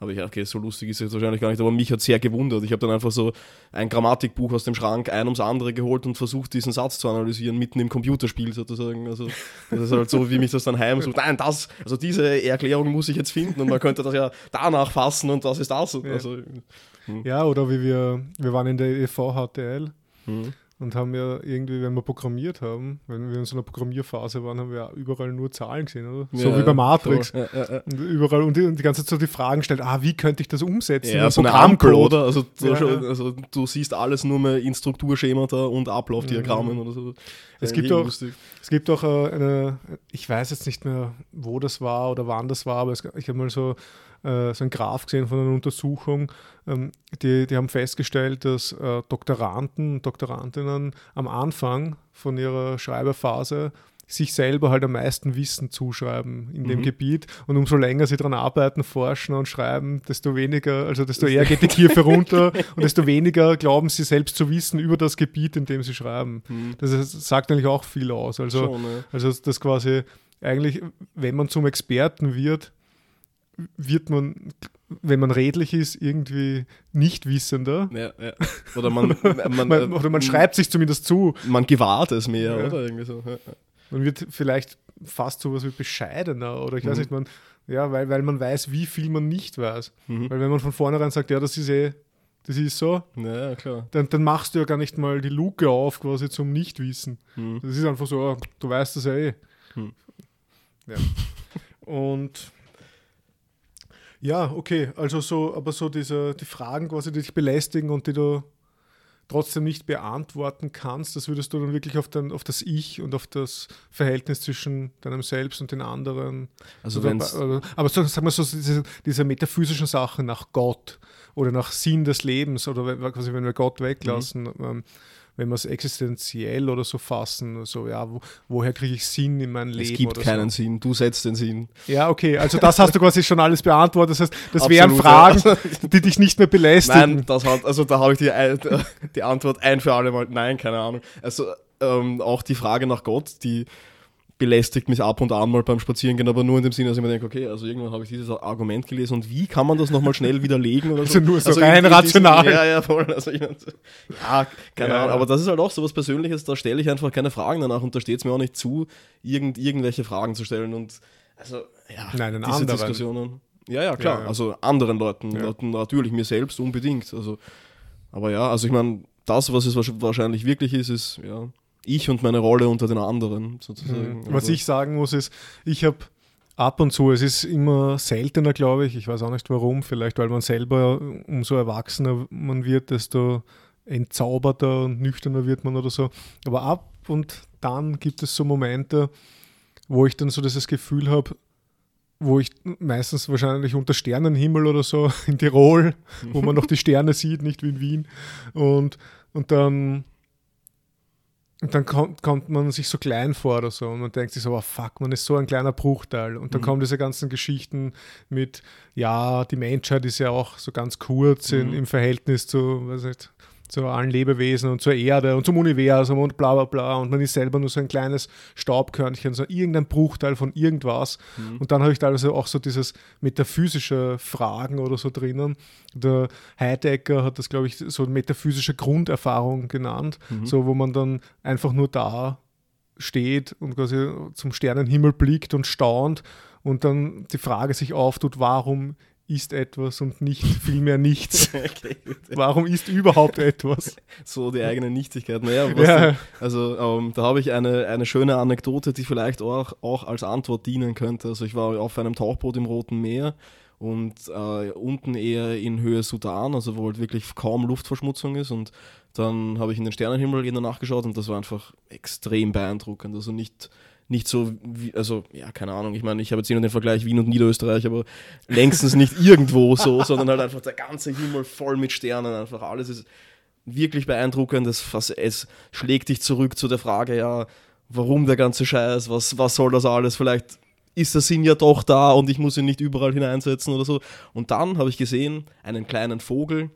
aber ich, okay, so lustig ist es jetzt wahrscheinlich gar nicht, aber mich hat sehr gewundert. Ich habe dann einfach so ein Grammatikbuch aus dem Schrank ein ums andere geholt und versucht, diesen Satz zu analysieren, mitten im Computerspiel sozusagen. Also, das ist halt so, wie mich das dann heimsucht. Nein, das, also diese Erklärung muss ich jetzt finden und man könnte das ja danach fassen und das ist das. Also, Hm. Ja, oder wie wir, wir waren in der EV HTL Hm. Und haben ja irgendwie, wenn wir programmiert haben, wenn wir in so einer Programmierphase waren, haben wir ja überall nur Zahlen gesehen, oder? so Ja, wie bei Matrix. Ja, ja. Und überall und die, und die ganze Zeit so die Fragen stellt, ah, wie könnte ich das umsetzen? Ja, so eine? Ampel, oder? Also, du Ja, schon, also du siehst alles nur mehr in Strukturschemata und Ablaufdiagrammen oder so. Es gibt auch- lustig. Es gibt auch äh, eine, ich weiß jetzt nicht mehr, wo das war oder wann das war, aber es, ich habe mal so, äh, so einen Graph gesehen von einer Untersuchung. Ähm, die, die haben festgestellt, dass äh, Doktoranden und Doktorandinnen am Anfang von ihrer Schreiberphase sich selber halt am meisten Wissen zuschreiben in dem Mhm. Gebiet und umso länger sie daran arbeiten, forschen und schreiben, desto weniger, also desto eher geht die Kurve runter und desto weniger glauben sie selbst zu wissen über das Gebiet, in dem sie schreiben. Hm. Das sagt eigentlich auch viel aus. Also, Schon, ja. also das quasi eigentlich, wenn man zum Experten wird, wird man, wenn man redlich ist, irgendwie nicht wissender. Ja, ja. Oder man, <laughs> man, Man, oder man schreibt sich zumindest zu. Man gewahrt es mehr, Ja. oder? Irgendwie so. Man wird vielleicht fast sowas wie bescheidener oder ich weiß Mhm. nicht, man, ja, weil, weil man weiß, wie viel man nicht weiß. Mhm. Weil wenn man von vornherein sagt, ja, das ist eh, das ist so, Ja, ja, klar. dann, dann machst du ja gar nicht mal die Luke auf quasi zum Nichtwissen. Mhm. Das ist einfach so, ah, du weißt das ja eh. Hm. Ja. Und ja, okay, also so, aber so diese, die Fragen quasi, die dich belästigen und die du trotzdem nicht beantworten kannst, das würdest du dann wirklich auf, dein, auf das Ich und auf das Verhältnis zwischen deinem Selbst und den anderen. Also oder, aber so, sagen wir so, diese, diese metaphysischen Sachen nach Gott oder nach Sinn des Lebens oder quasi, wenn wir Gott weglassen, Mhm. ähm, wenn wir es existenziell oder so fassen, so ja, wo, woher kriege ich Sinn in mein Leben? es gibt keinen so. Sinn, du setzt den Sinn. Ja, okay, also das hast du quasi schon alles beantwortet. Das heißt, das wären Absolut, Fragen, <laughs> die dich nicht mehr belästigen. Nein, das hat, also da habe ich die, ein- die Antwort ein für alle Mal, nein, keine Ahnung. Also ähm, auch die Frage nach Gott, die belästigt mich ab und an mal beim Spazierengehen, aber nur in dem Sinne, dass ich mir denke, okay, also irgendwann habe ich dieses Argument gelesen und wie kann man das nochmal schnell widerlegen oder so? Also nur so in- rein rational. Ja, ja, voll. Also ich, ja, keine Ja, Ahnung, ja. aber das ist halt auch so was Persönliches, da stelle ich einfach keine Fragen danach und da steht es mir auch nicht zu, irgend, irgendwelche Fragen zu stellen und also, ja, Nein, diese anderen. Diskussionen. Ja, ja, klar. Ja. Also anderen Leuten. Leuten natürlich mir selbst unbedingt. Also, aber ja, also ich meine, das, was es wahrsch- wahrscheinlich wirklich ist, ist ja ich und meine Rolle unter den anderen sozusagen. Mhm. Was Also, ich sagen muss, ist, ich habe ab und zu, es ist immer seltener, glaube ich, ich weiß auch nicht warum, vielleicht weil man selber, umso erwachsener man wird, desto entzauberter und nüchterner wird man oder so. Aber ab und dann gibt es so Momente, wo ich dann so dieses Gefühl habe, wo ich meistens wahrscheinlich unter Sternenhimmel oder so <laughs> in Tirol, wo man noch die Sterne sieht, nicht wie in Wien. Und, und dann, und dann kommt, kommt man sich so klein vor oder so und man denkt sich so, oh fuck, man ist so ein kleiner Bruchteil. Und dann Mhm. kommen diese ganzen Geschichten mit, ja, die Menschheit ist ja auch so ganz kurz in, Mhm. im Verhältnis zu, weiß nicht, zu allen Lebewesen und zur Erde und zum Universum und bla bla bla. Und man ist selber nur so ein kleines Staubkörnchen, so irgendein Bruchteil von irgendwas. Mhm. Und dann habe ich teilweise auch so dieses metaphysische Fragen oder so drinnen. Der Heidegger hat das, glaube ich, so metaphysische Grunderfahrung genannt, Mhm. so wo man dann einfach nur da steht und quasi zum Sternenhimmel blickt und staunt und dann die Frage sich auftut, warum ist etwas und nicht vielmehr nichts? <laughs> okay. Warum ist überhaupt etwas? <laughs> so die eigene Nichtigkeit. Naja, Ja. also ähm, da habe ich eine, eine schöne Anekdote, die vielleicht auch, auch als Antwort dienen könnte. Also ich war auf einem Tauchboot im Roten Meer und äh, unten eher in Höhe Sudan, also wo halt wirklich kaum Luftverschmutzung ist und dann habe ich in den Sternenhimmel in der Nacht geschaut und das war einfach extrem beeindruckend. Also nicht, nicht so, wie, also ja, keine Ahnung, ich meine, ich habe jetzt nur den Vergleich Wien und Niederösterreich, aber längstens nicht <laughs> irgendwo so, sondern halt einfach der ganze Himmel voll mit Sternen, einfach alles ist wirklich beeindruckend. Es, es schlägt dich zurück zu der Frage, ja, warum der ganze Scheiß, was, was soll das alles? Vielleicht ist der Sinn ja doch da und ich muss ihn nicht überall hineinsetzen oder so. Und dann habe ich gesehen, einen kleinen Vogel,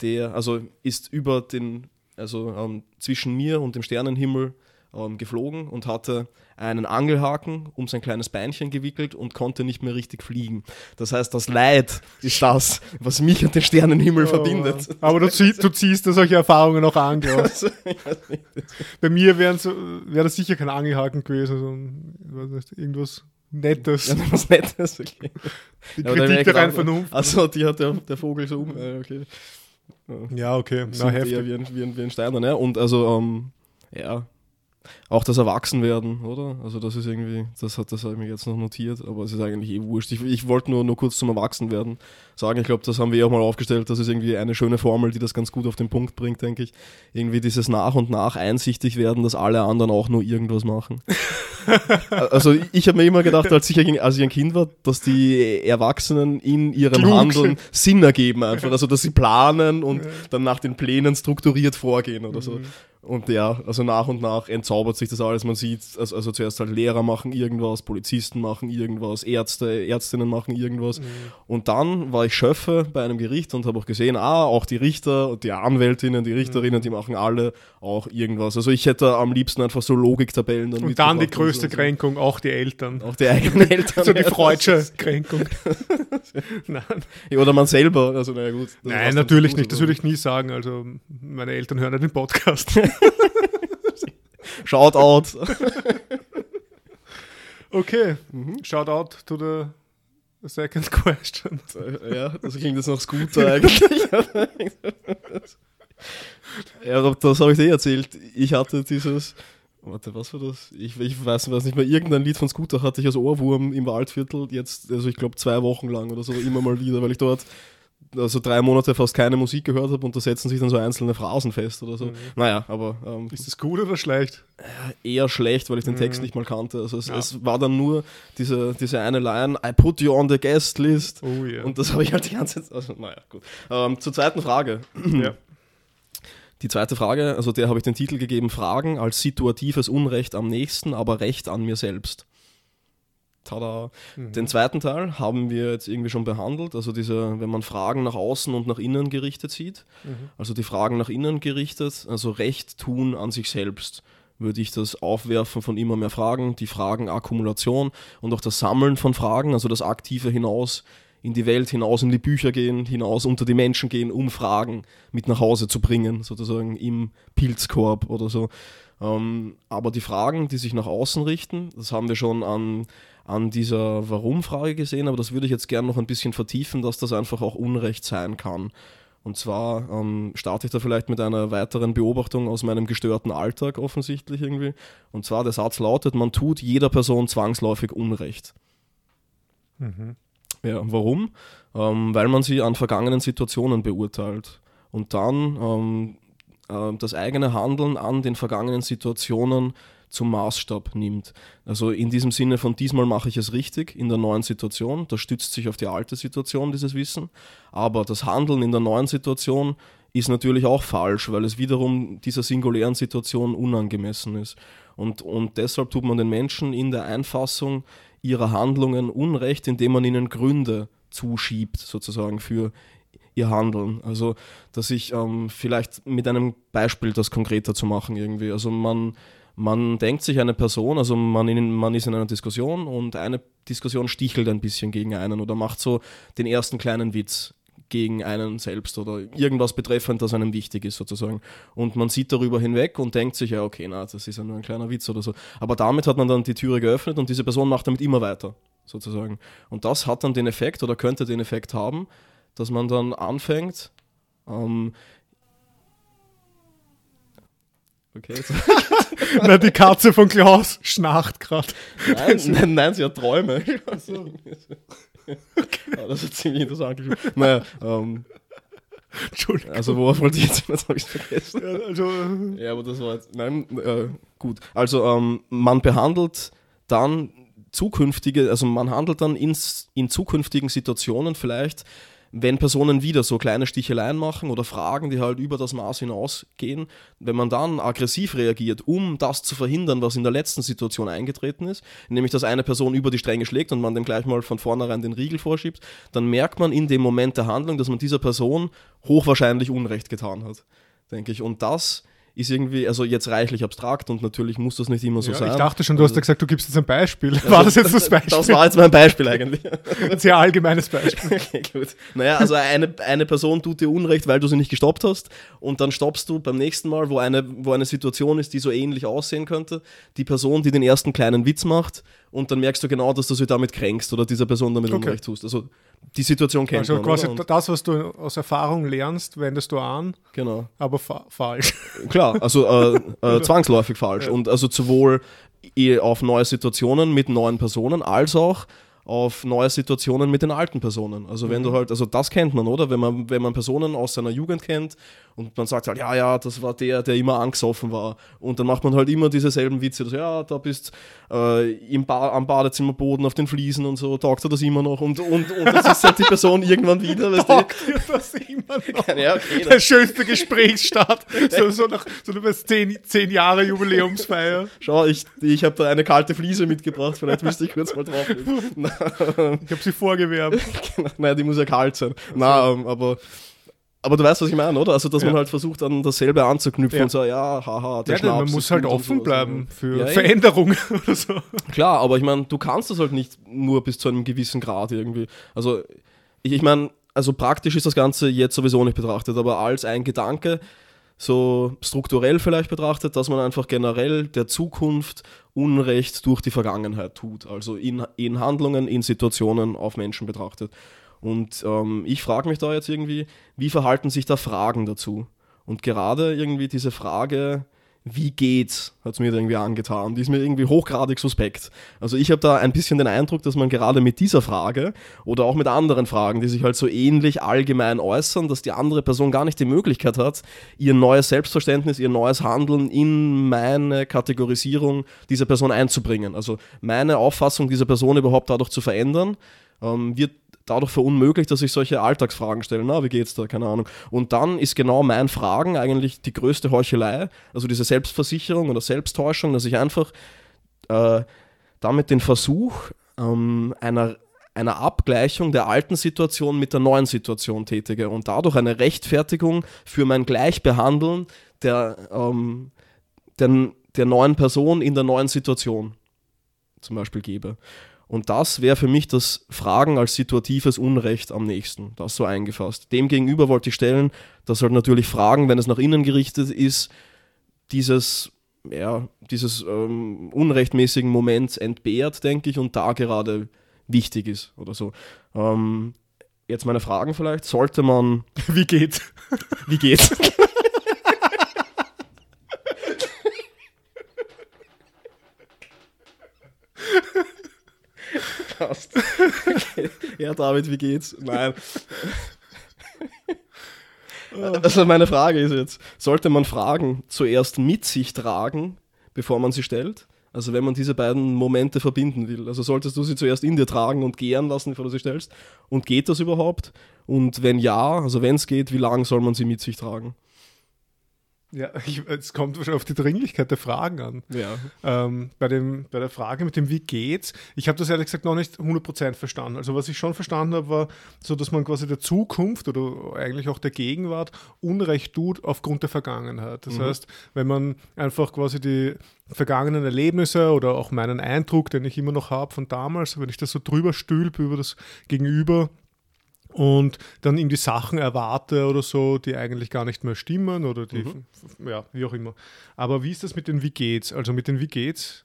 der, also ist über den, also ähm, zwischen mir und dem Sternenhimmel ähm, geflogen und hatte einen Angelhaken um sein kleines Beinchen gewickelt und konnte nicht mehr richtig fliegen. Das heißt, das Leid ist das, was mich und den Sternenhimmel verbindet. Oh. Aber du, zieh, du ziehst dir solche Erfahrungen auch an, glaube ich. Also. Bei mir wären so, wäre das sicher kein Angelhaken gewesen, sondern nicht, irgendwas Nettes. Ja, was Nettes, okay. Die Ja, Kritik der gedacht, Vernunft. Also, die hat der, der Vogel so um. äh, Okay. Ja, okay. Na, heftig. wie ein, wie, ein, wie ein Steiner, ne? Und also, ähm, ja, auch das Erwachsenwerden, oder? Also das ist irgendwie, das hat das habe ich mir jetzt noch notiert, aber es ist eigentlich eh wurscht. Ich, ich wollte nur, nur kurz zum Erwachsenwerden sagen, ich glaube, das haben wir eh auch mal aufgestellt, das ist irgendwie eine schöne Formel, die das ganz gut auf den Punkt bringt, denke ich. Irgendwie dieses nach und nach einsichtig werden, dass alle anderen auch nur irgendwas machen. <laughs> also ich habe mir immer gedacht, als ich, ein- als ich ein Kind war, dass die Erwachsenen in ihrem Klug Handeln. Sinn ergeben einfach. <laughs> Also dass sie planen und dann nach den Plänen strukturiert vorgehen oder so. Und ja, also nach und nach entzaubert sich das alles. Man sieht, also, also zuerst halt Lehrer machen irgendwas, Polizisten machen irgendwas, Ärzte, Ärztinnen machen irgendwas. Und dann war ich Schöffe bei einem Gericht und habe auch gesehen, ah, auch die Richter und die Anwältinnen, die Richterinnen, die machen alle auch irgendwas. Also ich hätte am liebsten einfach so Logiktabellen dann Und dann die größte so. Kränkung, auch die Eltern. Auch die eigenen <laughs> Eltern. So die freudsche Kränkung. <laughs> Nein, Ja, Oder man selber. Also naja gut. Nein natürlich nicht, das würde ich nie sagen. Also meine Eltern hören ja den Podcast. <laughs> <laughs> Shout out. Okay, Mhm. shout out to the second question. ja, das klingt jetzt noch Scooter eigentlich. ja, das habe ich dir eh erzählt. Ich hatte dieses. Warte, was war das? Ich, ich weiß, weiß nicht mehr. Irgendein Lied von Scooter hatte ich als Ohrwurm im Waldviertel jetzt, also ich glaube zwei Wochen lang oder so, immer mal wieder, weil ich dort also drei Monate fast keine Musik gehört habe und da setzen sich dann so einzelne Phrasen fest oder so. Mhm. Naja, aber ähm, Ist das gut oder schlecht? eher schlecht, weil ich den Mhm. Text nicht mal kannte. Also es, Ja. es war dann nur diese, diese eine Line, I put you on the guest list. Oh ja. Und das habe ich halt die ganze Zeit. Also, naja, gut. Ähm, zur zweiten Frage. ja. Die zweite Frage, also der habe ich den Titel gegeben: Fragen als situatives Unrecht am nächsten, aber Recht an mir selbst. Tada. Mhm. Den zweiten Teil haben wir jetzt irgendwie schon behandelt. Also diese, wenn man Fragen nach außen und nach innen gerichtet sieht. Mhm. Also die Fragen nach innen gerichtet, also Recht tun an sich selbst, würde ich das Aufwerfen von immer mehr Fragen, die Fragenakkumulation und auch das Sammeln von Fragen, also das aktive hinaus in die Welt, hinaus in die Bücher gehen, hinaus unter die Menschen gehen, um Fragen mit nach Hause zu bringen, sozusagen im Pilzkorb oder so. Ähm, aber die Fragen, die sich nach außen richten, das haben wir schon an, an dieser Warum-Frage gesehen, aber das würde ich jetzt gerne noch ein bisschen vertiefen, dass das einfach auch Unrecht sein kann. Und zwar ähm, starte ich da vielleicht mit einer weiteren Beobachtung aus meinem gestörten Alltag offensichtlich irgendwie. Und zwar der Satz lautet, man tut jeder Person zwangsläufig Unrecht. Mhm. Ja, warum? Ähm, weil man sie an vergangenen Situationen beurteilt und dann ähm, äh, das eigene Handeln an den vergangenen Situationen zum Maßstab nimmt. Also in diesem Sinne von diesmal mache ich es richtig in der neuen Situation, das stützt sich auf die alte Situation, dieses Wissen, aber das Handeln in der neuen Situation ist natürlich auch falsch, weil es wiederum dieser singulären Situation unangemessen ist. Und, und deshalb tut man den Menschen in der Einfassung ihrer Handlungen Unrecht, indem man ihnen Gründe zuschiebt, sozusagen für ihr Handeln. Also, dass ich ähm, vielleicht mit einem Beispiel das konkreter zu machen irgendwie. Also man, man denkt sich eine Person, also man, in, man ist in einer Diskussion und eine Diskussion stichelt ein bisschen gegen einen oder macht so den ersten kleinen Witz gegen einen selbst oder irgendwas betreffend, das einem wichtig ist sozusagen. Und man sieht darüber hinweg und denkt sich, ja, okay, na, das ist ja nur ein kleiner Witz oder so. Aber damit hat man dann die Türe geöffnet und diese Person macht damit immer weiter, sozusagen. Und das hat dann den Effekt oder könnte den Effekt haben, dass man dann anfängt, ähm, Okay, jetzt, <laughs> Na, die Katze von Klaus schnarcht gerade. nein, <laughs> nein, nein, sie hat Träume. <laughs> Ja, das ist ziemlich interessant. gefühlt. Naja, ähm, Entschuldigung. also worauf wollte ich jetzt? Jetzt habe ich vergessen. Ja, also, Ja, aber das war jetzt. Nein, äh, gut. Also ähm, man behandelt dann zukünftige, also man handelt dann ins, in zukünftigen Situationen vielleicht, wenn Personen wieder so kleine Sticheleien machen oder Fragen, die halt über das Maß hinausgehen, wenn man dann aggressiv reagiert, um das zu verhindern, was in der letzten Situation eingetreten ist, nämlich dass eine Person über die Stränge schlägt und man dem gleich mal von vornherein den Riegel vorschiebt, dann merkt man in dem Moment der Handlung, dass man dieser Person hochwahrscheinlich Unrecht getan hat, denke ich. Und das ist irgendwie, also jetzt reichlich abstrakt und natürlich muss das nicht immer so ja, sein. ich dachte schon, du hast ja gesagt, du gibst jetzt ein Beispiel. War das jetzt das <laughs> Beispiel? Das war jetzt mein Beispiel eigentlich. ein sehr allgemeines Beispiel. <laughs> Okay, gut. Naja, also eine, eine Person tut dir Unrecht, weil du sie nicht gestoppt hast und dann stoppst du beim nächsten Mal, wo eine, wo eine Situation ist, die so ähnlich aussehen könnte, die Person, die den ersten kleinen Witz macht und dann merkst du genau, dass du sie damit kränkst oder dieser Person damit Okay. Unrecht tust. Also die Situation kennt Also man. quasi oder? Das, was du aus Erfahrung lernst, wendest du an, genau. aber fa falsch. Klar, also äh, äh, <laughs> zwangsläufig falsch. Und also sowohl auf neue Situationen mit neuen Personen, als auch auf neue Situationen mit den alten Personen. Also wenn du halt, also das kennt man, oder? Wenn man, wenn man Personen aus seiner Jugend kennt und man sagt halt, ja, ja, das war der, der immer angesoffen war. Und dann macht man halt immer diese selben Witze, dass, ja, da bist äh, im ba am Badezimmerboden auf den Fliesen und so, taugt er das immer noch und, und, und das ist halt die Person <laughs> irgendwann wieder, weißt du? Taugt dir das immer noch? <laughs> Ja, okay, Der schönste Gesprächsstart. <laughs> so, so nach so über 10, 10 Jahre Jubiläumsfeier. Schau, ich, ich habe da eine kalte Fliese mitgebracht, vielleicht müsste ich kurz mal drauf. Ich habe sie vorgewärmt. <laughs> Nein, die muss ja kalt sein. Nein, ähm, aber, aber du weißt, was ich meine, oder? Also, dass man Ja. halt versucht, an dasselbe anzuknüpfen Ja. und so, ja, haha, der Ja, man muss halt offen so. bleiben für Ja. Veränderungen <laughs> oder so. Klar, aber ich meine, du kannst das halt nicht nur bis zu einem gewissen Grad irgendwie. Also, ich, ich meine, also praktisch ist das Ganze jetzt sowieso nicht betrachtet, aber als ein Gedanke, so strukturell vielleicht betrachtet, dass man einfach generell der Zukunft Unrecht durch die Vergangenheit tut. Also in, in Handlungen, in Situationen auf Menschen betrachtet. Und ähm, ich frage mich da jetzt irgendwie, wie verhalten sich da Fragen dazu? Und gerade irgendwie diese Frage, wie geht's, hat es mir irgendwie angetan. Die ist mir irgendwie hochgradig suspekt. Also ich habe da ein bisschen den Eindruck, dass man gerade mit dieser Frage oder auch mit anderen Fragen, die sich halt so ähnlich allgemein äußern, dass die andere Person gar nicht die Möglichkeit hat, ihr neues Selbstverständnis, ihr neues Handeln in meine Kategorisierung dieser Person einzubringen. Also meine Auffassung dieser Person überhaupt dadurch zu verändern, ähm, wird dadurch verunmöglicht, dass ich solche Alltagsfragen stelle. Na, wie geht's da? Keine Ahnung. Und dann ist genau mein Fragen eigentlich die größte Heuchelei, also diese Selbstversicherung oder Selbsttäuschung, dass ich einfach äh, damit den Versuch ähm, einer, einer Abgleichung der alten Situation mit der neuen Situation tätige und dadurch eine Rechtfertigung für mein Gleichbehandeln der, ähm, der, der neuen Person in der neuen Situation zum Beispiel gebe. Und das wäre für mich das Fragen als situatives Unrecht am nächsten, das so eingefasst. Demgegenüber wollte ich stellen, dass halt natürlich Fragen, wenn es nach innen gerichtet ist, dieses, ja, dieses ähm, unrechtmäßigen Moments entbehrt, denke ich, und da gerade wichtig ist oder so. Ähm, jetzt meine Fragen vielleicht. Sollte man, <laughs> Wie geht's? wie geht's? <laughs> <laughs> Okay. Ja, David, wie geht's? Nein. <laughs> Also meine Frage ist jetzt, sollte man Fragen zuerst mit sich tragen, bevor man sie stellt? Also wenn man diese beiden Momente verbinden will. Also solltest du sie zuerst in dir tragen und gären lassen, bevor du sie stellst? Und geht das überhaupt? Und wenn ja, also wenn es geht, wie lange soll man sie mit sich tragen? Ja, <laughs> ich, es kommt wahrscheinlich auf die Dringlichkeit der Fragen an. Ja. Ähm, bei, dem, bei der Frage mit dem Wie geht's, ich habe das ehrlich gesagt noch nicht 100% verstanden. Also was ich schon verstanden habe, war so, dass man quasi der Zukunft oder eigentlich auch der Gegenwart Unrecht tut aufgrund der Vergangenheit. Das Mhm. heißt, wenn man einfach quasi die vergangenen Erlebnisse oder auch meinen Eindruck, den ich immer noch habe von damals, wenn ich das so drüber stülpe über das Gegenüber, und dann die Sachen erwarte oder so, die eigentlich gar nicht mehr stimmen oder die, Mhm. ja, wie auch immer. Aber wie ist das mit den Wie geht's? Also mit den Wie geht's?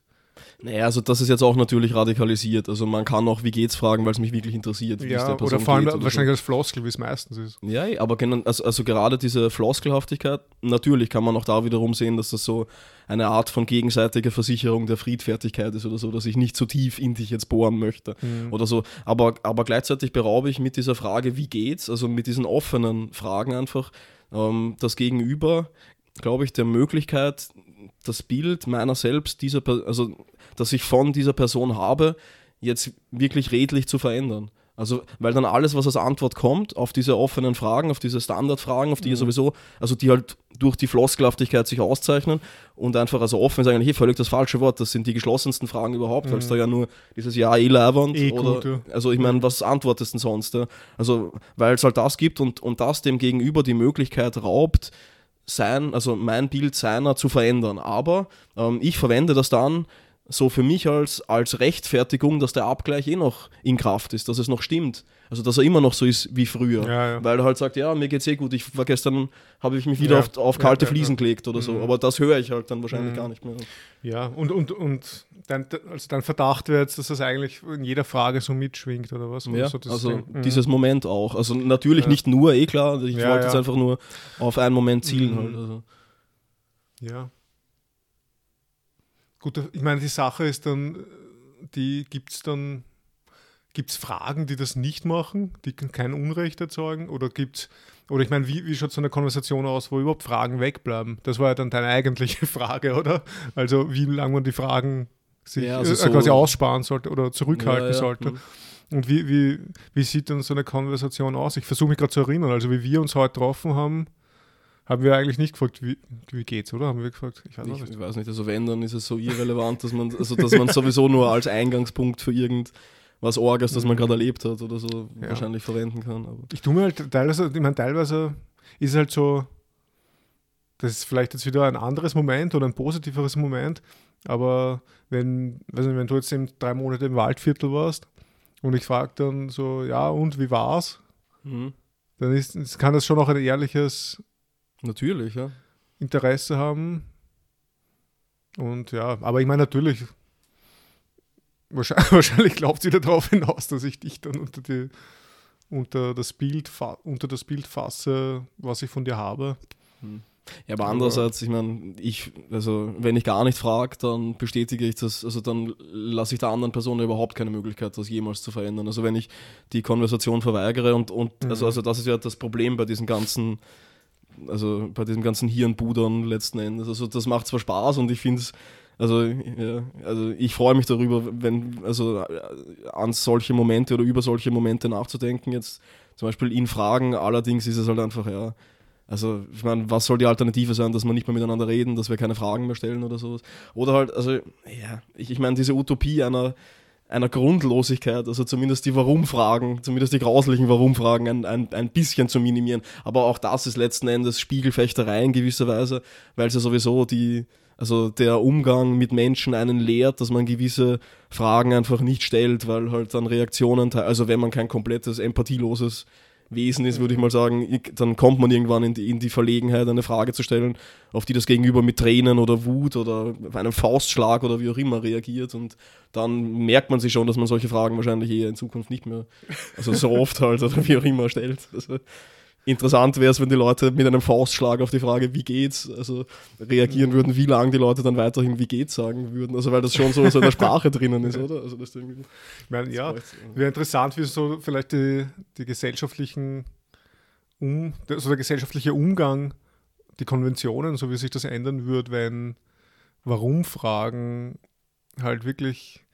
Naja, also das ist jetzt auch natürlich radikalisiert. Also man kann auch, wie geht's fragen, weil es mich wirklich interessiert. Ja, oder vor allem oder so. wahrscheinlich als Floskel, wie es meistens ist. Ja, eh, aber gen- also, also gerade diese Floskelhaftigkeit, natürlich kann man auch da wiederum sehen, dass das so eine Art von gegenseitiger Versicherung der Friedfertigkeit ist oder so, dass ich nicht zu tief in dich jetzt bohren möchte oder so. Aber, aber gleichzeitig beraube ich mit dieser Frage, wie geht's, also mit diesen offenen Fragen einfach ähm, das Gegenüber, glaube ich, der Möglichkeit, das Bild meiner selbst, dieser, also das ich von dieser Person habe, jetzt wirklich redlich zu verändern. Also, weil dann alles, was als Antwort kommt auf diese offenen Fragen, auf diese Standardfragen, auf die ihr sowieso, also die halt durch die Floskelhaftigkeit sich auszeichnen und einfach also offen eigentlich eh völlig das falsche Wort. Das sind die geschlossensten Fragen überhaupt, weil es da ja nur dieses Ja, eh leibernd Eh oder, gut, ja. also ich meine, was antwortest denn sonst? Ja? Also, weil es halt das gibt und, und das dem Gegenüber die Möglichkeit raubt, sein, also mein Bild seiner zu verändern. Aber ähm, ich verwende das dann so für mich als, als Rechtfertigung, dass der Abgleich eh noch in Kraft ist, dass es noch stimmt. Also dass er immer noch so ist wie früher. Ja, ja. Weil er halt sagt, ja, mir geht's eh gut, ich war gestern, habe ich mich wieder Ja. auf, auf kalte Fliesen gelegt oder so. Mhm. Aber das höre ich halt dann wahrscheinlich Mhm. gar nicht mehr. Ja, und, und, und dein, also dein Verdacht wäre jetzt, dass das eigentlich in jeder Frage so mitschwingt, oder was? Ja, so also. Mhm. dieses Moment auch. Also natürlich nicht nur, eh klar, ich wollte jetzt einfach nur auf einen Moment zielen Mhm. halt. Also. Ja. Gut, ich meine, die Sache ist dann, die gibt es dann, gibt es Fragen, die das nicht machen, die kein Unrecht erzeugen? Oder gibt's, oder ich meine, wie, wie schaut so eine Konversation aus, wo überhaupt Fragen wegbleiben? Das war ja dann deine eigentliche <laughs> Frage, oder? Also wie lange man die Fragen sich Ja, also äh, so- quasi aussparen sollte oder zurückhalten Ja, ja. sollte. Mhm. Und wie, wie, wie sieht dann so eine Konversation aus? Ich versuche mich gerade zu erinnern, also wie wir uns heute getroffen haben, haben wir eigentlich nicht gefragt, wie, wie geht's, oder? Haben wir gefragt? Ich weiß Ich, nicht. ich weiß nicht, also wenn, dann ist es so irrelevant, dass man, also dass man sowieso nur als Eingangspunkt für irgendwas Orgas, das man gerade erlebt hat oder so. Ja. wahrscheinlich verwenden kann. Aber Ich tue mir halt teilweise, ich meine, teilweise ist es halt so, das ist vielleicht jetzt wieder ein anderes Moment oder ein positiveres Moment, aber wenn, weiß nicht, wenn du jetzt eben drei Monate im Waldviertel warst und ich frage dann so, ja, und wie war's? mhm. Dann ist, kann das schon auch ein ehrliches natürlich, ja. Interesse haben. Und ja, aber ich meine natürlich, wahrscheinlich, <laughs> wahrscheinlich es wieder darauf hinaus, dass ich dich dann unter, die, unter, das Bild, unter das Bild fasse, was ich von dir habe. Ja, aber andererseits, ich meine, ich, also wenn ich gar nicht frage, dann bestätige ich das, also dann lasse ich der anderen Person überhaupt keine Möglichkeit, das jemals zu verändern. Also wenn ich die Konversation verweigere und, und also, Mhm. also das ist ja das Problem bei diesen ganzen, also bei diesem ganzen Hirnpudern letzten Endes. Also das macht zwar Spaß und ich finde es, also, ja, also ich freue mich darüber, wenn, also an solche Momente oder über solche Momente nachzudenken, jetzt zum Beispiel ihn fragen, allerdings ist es halt einfach, ja, also, ich meine, was soll die Alternative sein, dass wir nicht mehr miteinander reden, dass wir keine Fragen mehr stellen oder sowas? Oder halt, also, ja, ich, ich meine, diese Utopie einer, einer Grundlosigkeit, also zumindest die Warum-Fragen, zumindest die grauslichen Warum-Fragen ein, ein, ein bisschen zu minimieren. Aber auch das ist letzten Endes Spiegelfechterei in gewisser Weise, weil es ja sowieso die, also der Umgang mit Menschen einen lehrt, dass man gewisse Fragen einfach nicht stellt, weil halt dann Reaktionen, also wenn man kein komplettes empathieloses Wesen ist, würde ich mal sagen, dann kommt man irgendwann in die, in die Verlegenheit, eine Frage zu stellen, auf die das Gegenüber mit Tränen oder Wut oder einem Faustschlag oder wie auch immer reagiert. Und dann merkt man sich schon, dass man solche Fragen wahrscheinlich eher in Zukunft nicht mehr, also so oft halt oder wie auch immer stellt. Also, interessant wäre es, wenn die Leute mit einem Faustschlag auf die Frage, wie geht's, also reagieren würden, wie lange die Leute dann weiterhin wie geht's sagen würden. Also weil das schon so, so in der Sprache drinnen ist, oder? Also das irgendwie. Ich meine, ja, wäre interessant, wie so vielleicht die, die gesellschaftlichen, um, also der gesellschaftliche Umgang, die Konventionen, so wie sich das ändern würde, wenn Warum-Fragen halt wirklich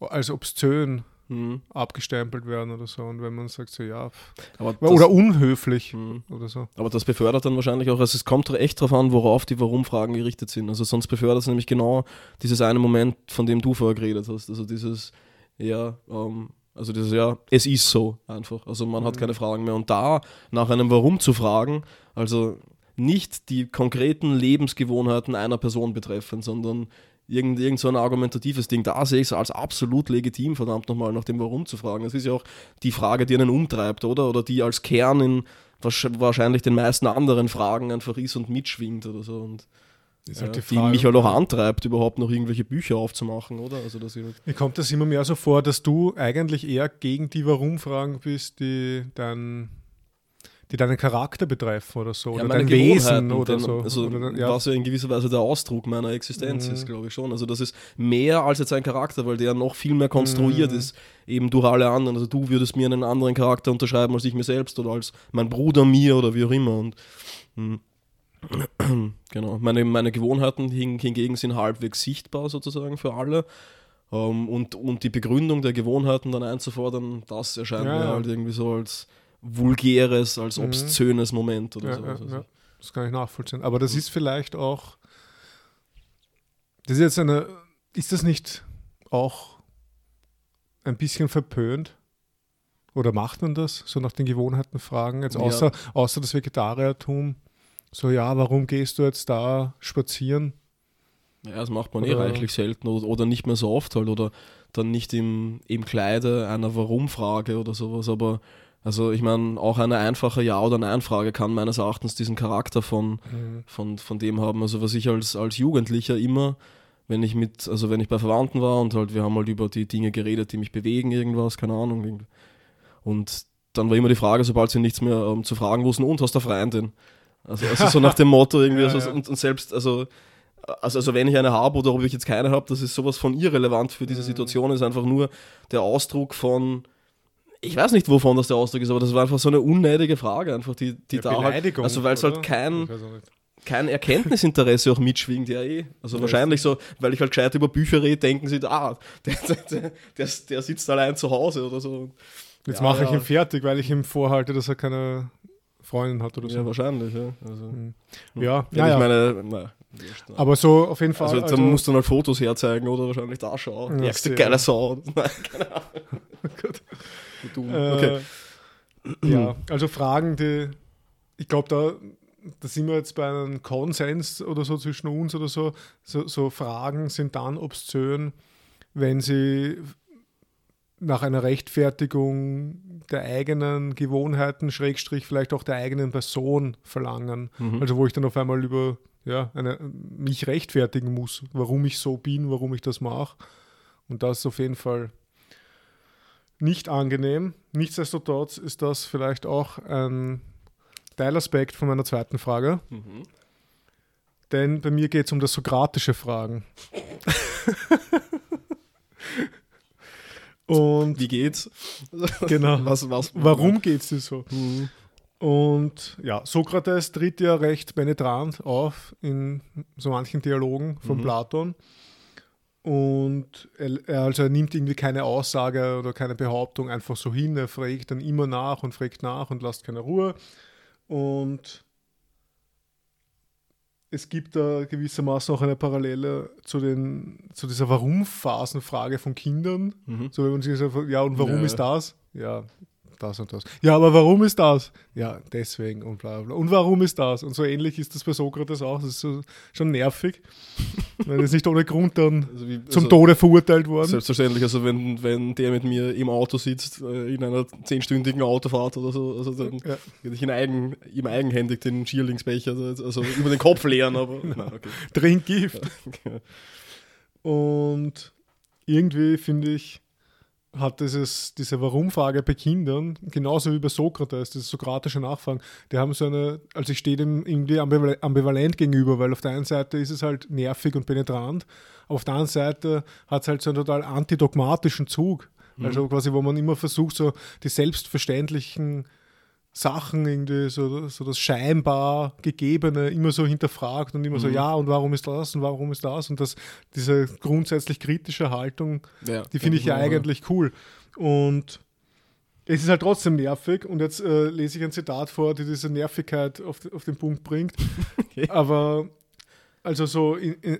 als obszön Mhm. abgestempelt werden oder so. Und wenn man sagt so, ja, das, oder unhöflich Mhm. oder so. Aber das befördert dann wahrscheinlich auch, also es kommt echt darauf an, worauf die Warum-Fragen gerichtet sind. Also sonst befördert es nämlich genau dieses eine Moment, von dem du vorher geredet hast. Also dieses, ja, ähm, also dieses, ja, es ist so einfach. Also man hat Mhm. keine Fragen mehr. Und da nach einem Warum zu fragen, also nicht die konkreten Lebensgewohnheiten einer Person betreffen, sondern irgend, irgend so ein argumentatives Ding, da sehe ich es als absolut legitim, verdammt nochmal nach dem Warum zu fragen. Das ist ja auch die Frage, die einen umtreibt, oder? Oder die als Kern in wahrsch- wahrscheinlich den meisten anderen Fragen einfach ist und mitschwingt oder so. Und Ist ja, halt die, die Frage. mich halt auch antreibt, überhaupt noch irgendwelche Bücher aufzumachen, oder? Also dass ich halt, Mir kommt das immer mehr so vor, dass du eigentlich eher gegen die Warum-Fragen bist, die dann die deinen Charakter betreffen oder so, Ja, oder meine dein Wesen oder so. Also, oder, ja. was ja in gewisser Weise der Ausdruck meiner Existenz Mhm. ist, glaube ich schon. Also das ist mehr als jetzt ein Charakter, weil der noch viel mehr konstruiert Mhm. ist, eben durch alle anderen. Also du würdest mir einen anderen Charakter unterschreiben als ich mir selbst oder als mein Bruder mir oder wie auch immer. Und mh. <clears throat> genau, meine, meine Gewohnheiten hin, hingegen sind halbwegs sichtbar sozusagen für alle. Ähm, und, und die Begründung der Gewohnheiten dann einzufordern, das erscheint Ja, mir halt irgendwie so als vulgäres, als Mhm. obszönes Moment oder Ja, so. ja. Das kann ich nachvollziehen. Aber das ist vielleicht auch. Das ist jetzt eine. Ist das nicht auch ein bisschen verpönt? Oder macht man das? So nach den Gewohnheiten fragen? Jetzt Ja. außer, außer das Vegetariertum. So, ja, warum gehst du jetzt da spazieren? Ja, das macht man eh Oder- reichlich selten oder, oder nicht mehr so oft halt oder dann nicht im, im Kleide einer Warum-Frage oder sowas, aber also ich meine, auch eine einfache Ja- oder Nein-Frage kann meines Erachtens diesen Charakter von, von, von dem haben. Also was ich als, als Jugendlicher immer, wenn ich mit, also wenn ich bei Verwandten war und halt wir haben halt über die Dinge geredet, die mich bewegen, irgendwas, keine Ahnung. Und dann war immer die Frage, sobald sie nichts mehr ähm, zu fragen wussten, und hast du eine Freundin? Also, also so nach dem Motto irgendwie, <laughs> Ja, also, ja. Und, und selbst, also also, also wenn ich eine habe oder ob ich jetzt keine habe, das ist sowas von irrelevant für diese Mhm. Situation, ist einfach nur der Ausdruck von, ich weiß nicht, wovon das der Ausdruck ist, aber das war einfach so eine unnötige Frage, einfach die, die Ja, da halt, also weil es halt kein, kein Erkenntnisinteresse auch mitschwingt, ja eh. Also Ja, wahrscheinlich so, weil ich halt gescheit über Bücher rede, denken sie, ah, der, der, der, der sitzt allein zu Hause oder so. Jetzt Ja, mache ich ihn fertig, weil ich ihm vorhalte, dass er keine Freundin hat oder so. Ja, wahrscheinlich, ja. Also, Mhm. Ja, ja, ich meine, na, wurscht, na. aber so auf jeden Fall. also, dann musst du dann halt Fotos herzeigen oder wahrscheinlich da schauen. Ja, Ärgste geile Sau. <laughs> Nein, keine Ahnung. <laughs> Gut. Dumm. Äh, Okay. Ja, also Fragen, die, ich glaube, da, da sind wir jetzt bei einem Konsens oder so zwischen uns oder so. So, so Fragen sind dann obszön, wenn sie nach einer Rechtfertigung der eigenen Gewohnheiten, Schrägstrich vielleicht auch der eigenen Person verlangen. Mhm. Also wo ich dann auf einmal über ja, eine, mich rechtfertigen muss, warum ich so bin, warum ich das mache. Und das ist auf jeden Fall nicht angenehm. Nichtsdestotrotz ist das vielleicht auch ein Teilaspekt von meiner zweiten Frage. Mhm. Denn bei mir geht es um das sokratische Fragen. <laughs> Und Wie geht's? genau, Was, was, warum geht es dir so? Mhm. Und ja, Sokrates tritt ja recht penetrant auf in so manchen Dialogen von Mhm. Platon. Und er, also er nimmt irgendwie keine Aussage oder keine Behauptung einfach so hin. Er fragt dann immer nach und fragt nach und lässt keine Ruhe. Und es gibt da gewissermaßen auch eine Parallele zu, den, zu dieser Warum-Phasenfrage von Kindern. Mhm. So, wenn man sich so, ja, und warum Ja. ist das? Ja, das und das. Ja, aber warum ist das? Ja, deswegen und bla bla. Und warum ist das? Und so ähnlich ist das bei Sokrates auch. Das ist so, schon nervig. <laughs> Wenn es nicht ohne Grund dann Also wie, zum also, Tode verurteilt worden. Selbstverständlich, also wenn, wenn der mit mir im Auto sitzt, äh, in einer zehnstündigen Autofahrt oder so, also dann Ja. würde ich in eigen, ihm eigenhändig den Schierlingsbecher, also, also über den Kopf leeren, aber <laughs> nein, okay. Trink Gift. <laughs> Und irgendwie finde ich, hat dieses, diese Warum-Frage bei Kindern, genauso wie bei Sokrates, das sokratische Nachfragen, die haben so eine, also ich stehe dem irgendwie ambival- ambivalent gegenüber, weil auf der einen Seite ist es halt nervig und penetrant, auf der anderen Seite hat es halt so einen total antidogmatischen Zug. Also quasi, wo man immer versucht, so die selbstverständlichen Sachen irgendwie, so, so das scheinbar Gegebene immer so hinterfragt und immer so, ja, und warum ist das und warum ist das? Und das, diese grundsätzlich kritische Haltung, Ja, die finde ich ja eigentlich cool. Und es ist halt trotzdem nervig und jetzt äh, lese ich ein Zitat vor, die diese Nervigkeit auf, auf den Punkt bringt. <laughs> Okay. Aber also so in, in,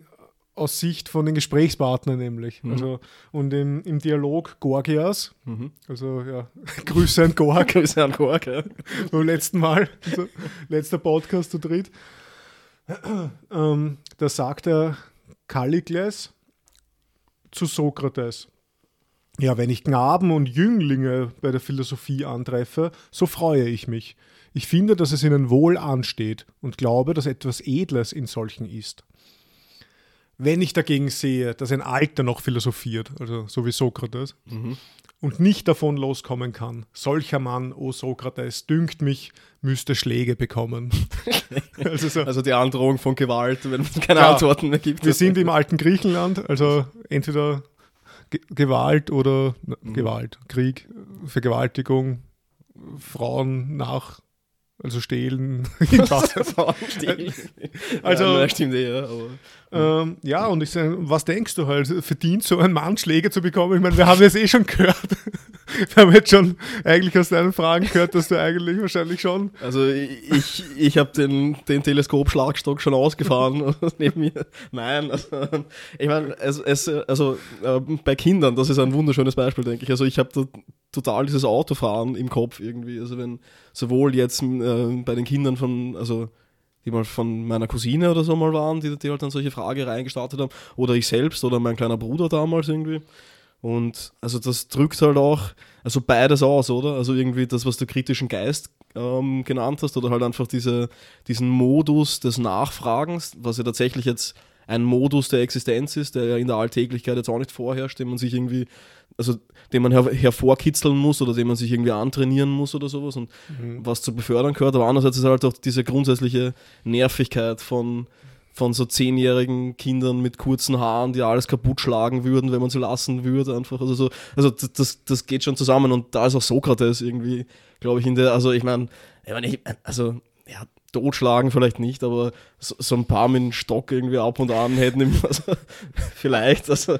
aus Sicht von den Gesprächspartnern nämlich. Mhm. Also, und im, im Dialog Gorgias, Mhm. also ja, <laughs> Grüße an Gorg <laughs> Grüße an Kork, ja. beim letzten Mal, also, letzter Podcast zu dritt, ähm, da sagt er Kallikles zu Sokrates. Ja, wenn ich Knaben und Jünglinge bei der Philosophie antreffe, so freue ich mich. Ich finde, dass es ihnen wohl ansteht und glaube, dass etwas Edles in solchen ist. Wenn ich dagegen sehe, dass ein Alter noch philosophiert, also so wie Sokrates, Mhm. und nicht davon loskommen kann. Solcher Mann, o Sokrates, dünkt mich, müsste Schläge bekommen. <laughs> also so, Also die Androhung von Gewalt, wenn es keine Ja. Antworten mehr gibt. wir sind im alten Griechenland, also entweder Ge Gewalt oder na, Mhm. Gewalt, Krieg, Vergewaltigung, Frauen nach, also stehlen. <laughs> <laughs> Also- ja, stimmt eh, ja, aber ähm, ja, und ich sage, was denkst du halt, verdient so ein Mann Schläge zu bekommen? Ich meine, wir haben das eh schon gehört. <laughs> wir haben jetzt schon eigentlich aus deinen Fragen gehört, dass du eigentlich wahrscheinlich schon Also ich, ich habe den, den Teleskopschlagstock schon ausgefahren <laughs> neben mir. Nein, also, ich meine, es, es, also äh, bei Kindern, das ist ein wunderschönes Beispiel, denke ich. Also ich habe da total dieses Autofahren im Kopf irgendwie. Also wenn sowohl jetzt äh, bei den Kindern von, also die mal von meiner Cousine oder so mal waren, die, die halt dann solche Fragereien gestartet haben. Oder ich selbst oder mein kleiner Bruder damals irgendwie. Und also das drückt halt auch, also beides aus, oder? Also irgendwie das, was du kritischen Geist ähm, genannt hast, oder halt einfach diese, diesen Modus des Nachfragens, was ja tatsächlich jetzt ein Modus der Existenz ist, der ja in der Alltäglichkeit jetzt auch nicht vorherrscht, den man sich irgendwie, also den man her hervorkitzeln muss oder den man sich irgendwie antrainieren muss oder sowas und mhm. was zu befördern gehört. Aber andererseits ist halt auch diese grundsätzliche Nervigkeit von, von so zehnjährigen Kindern mit kurzen Haaren, die alles kaputt schlagen würden, wenn man sie lassen würde, einfach. Also so, also das, das geht schon zusammen und da ist auch Sokrates irgendwie, glaube ich, in der, also ich meine, also ja, totschlagen vielleicht nicht, aber so, so, ein paar mit dem Stock irgendwie ab und an hätten <laughs> also, vielleicht, also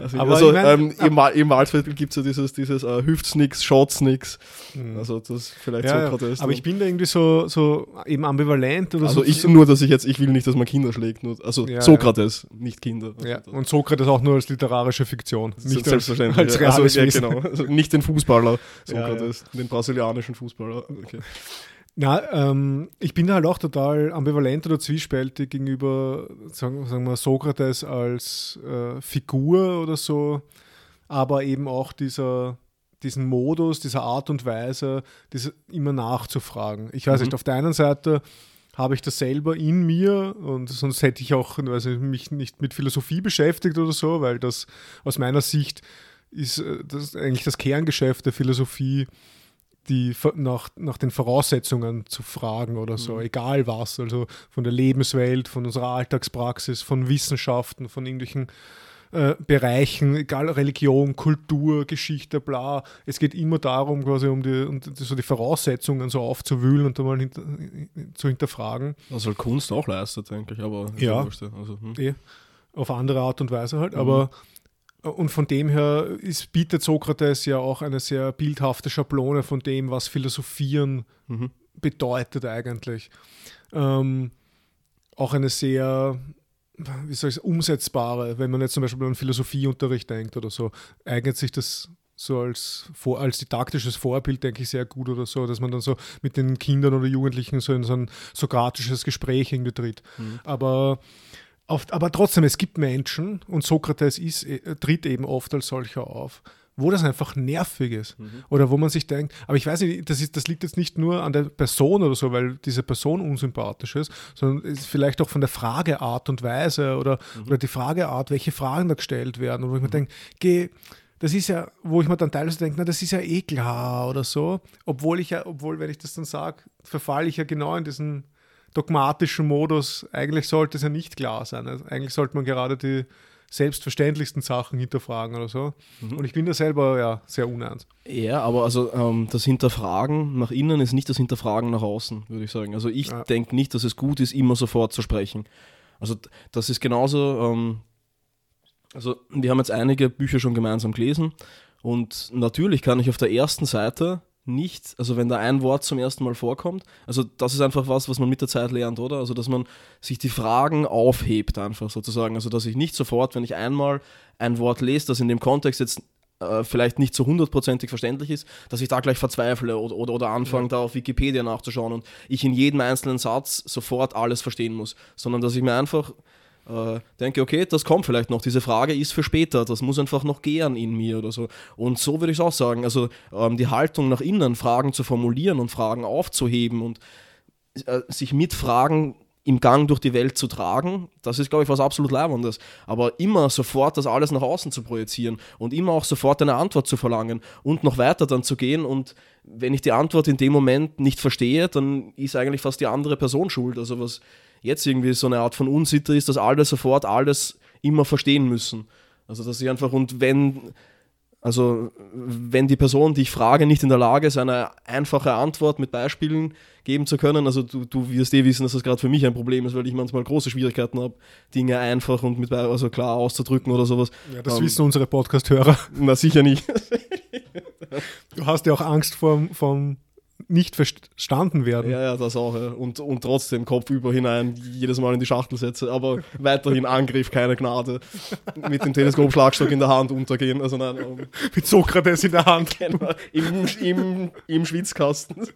also, aber also ich mein, ähm, im, im Waldviertel gibt es ja dieses, dieses uh, Hüft's nix, Shots nix. Mhm. Also das vielleicht ja, so Protest. Aber ich bin da irgendwie so, so eben ambivalent oder also so. ich nur, dass ich jetzt, ich will nicht, dass man Kinder schlägt. Nur, also ja, Sokrates, nicht Kinder. Also. Und Sokrates auch nur als literarische Fiktion. Nicht selbstverständlich. Als, als also, genau. Also nicht den Fußballer Sokrates, den brasilianischen Fußballer. Okay. Na, ähm, ich bin halt auch total ambivalent oder zwiespältig gegenüber, sagen, sagen wir, Sokrates als äh, Figur oder so, aber eben auch dieser, diesen Modus, dieser Art und Weise, diese immer nachzufragen. Ich weiß mhm. nicht, auf der einen Seite habe ich das selber in mir und sonst hätte ich auch also mich nicht mit Philosophie beschäftigt oder so, weil das aus meiner Sicht ist äh, das eigentlich das Kerngeschäft der Philosophie die nach, nach den Voraussetzungen zu fragen oder so, mhm. egal was, also von der Lebenswelt, von unserer Alltagspraxis, von Wissenschaften, von irgendwelchen äh, Bereichen, egal Religion, Kultur, Geschichte, bla. Es geht immer darum, quasi um die, um die, so die Voraussetzungen so aufzuwühlen und einmal hinter, zu hinterfragen. Was halt Kunst auch leistet, denke ich, aber ja, also, hm. eh, auf andere Art und Weise halt, mhm. aber und von dem her ist, bietet Sokrates ja auch eine sehr bildhafte Schablone von dem, was Philosophieren mhm. bedeutet eigentlich. Ähm, auch eine sehr, wie soll ich umsetzbare, wenn man jetzt zum Beispiel an Philosophieunterricht denkt oder so, eignet sich das so als, als didaktisches Vorbild, denke ich, sehr gut oder so, dass man dann so mit den Kindern oder Jugendlichen so in so ein sokratisches Gespräch irgendwie tritt. Mhm. Aber Oft, aber trotzdem, es gibt Menschen, und Sokrates ist, äh, tritt eben oft als solcher auf, wo das einfach nervig ist. Mhm. Oder wo man sich denkt, aber ich weiß nicht, das, ist, das liegt jetzt nicht nur an der Person oder so, weil diese Person unsympathisch ist, sondern ist vielleicht auch von der Frageart und Weise oder, mhm. oder die Frageart, welche Fragen da gestellt werden. Und wo ich mir mhm. denke, geh, das ist ja, wo ich mir dann teilweise denke, na, das ist ja eh klar oder so. Obwohl ich ja, obwohl, wenn ich das dann sage, verfalle ich ja genau in diesen dogmatischen Modus, eigentlich sollte es ja nicht klar sein. Also eigentlich sollte man gerade die selbstverständlichsten Sachen hinterfragen oder so. Mhm. Und ich bin da selber ja sehr uneins. Ja, aber also ähm, das Hinterfragen nach innen ist nicht das Hinterfragen nach außen, würde ich sagen. Also ich ja. denke nicht, dass es gut ist, immer sofort zu sprechen. Also das ist genauso, ähm, also wir haben jetzt einige Bücher schon gemeinsam gelesen und natürlich kann ich auf der ersten Seite nicht, also wenn da ein Wort zum ersten Mal vorkommt, also das ist einfach was, was man mit der Zeit lernt, oder? Also dass man sich die Fragen aufhebt einfach sozusagen, also dass ich nicht sofort, wenn ich einmal ein Wort lese, das in dem Kontext jetzt äh, vielleicht nicht so hundertprozentig verständlich ist, dass ich da gleich verzweifle oder, oder, oder anfange, ja. da auf Wikipedia nachzuschauen und ich in jedem einzelnen Satz sofort alles verstehen muss, sondern dass ich mir einfach äh, denke, okay, das kommt vielleicht noch. Diese Frage ist für später. Das muss einfach noch gären in mir oder so. Und so würde ich es auch sagen. Also ähm, die Haltung nach innen, Fragen zu formulieren und Fragen aufzuheben und äh, sich mit Fragen im Gang durch die Welt zu tragen, das ist, glaube ich, was absolut Leibendes. Aber immer sofort das alles nach außen zu projizieren und immer auch sofort eine Antwort zu verlangen und noch weiter dann zu gehen. Und wenn ich die Antwort in dem Moment nicht verstehe, dann ist eigentlich fast die andere Person schuld. Also was jetzt irgendwie so eine Art von Unsitte ist, dass alle sofort alles immer verstehen müssen. Also dass ich einfach, und wenn, also wenn die Person, die ich frage, nicht in der Lage ist, eine einfache Antwort mit Beispielen geben zu können, also du, du wirst eh wissen, dass das gerade für mich ein Problem ist, weil ich manchmal große Schwierigkeiten habe, Dinge einfach und mit also klar auszudrücken oder sowas. Ja, das um, ähm, wissen unsere Podcast-Hörer. Na sicher nicht. <laughs> du hast ja auch Angst vor, vom nicht verstanden werden. Ja, ja, das auch. Ja. Und, und trotzdem Kopf über hinein jedes Mal in die Schachtel setze, aber weiterhin Angriff, keine Gnade. Mit dem Teleskopschlagstock in der Hand untergehen. Also nein, um, <laughs> Mit Sokrates in der Hand. Genau, im, im, Im Schwitzkasten.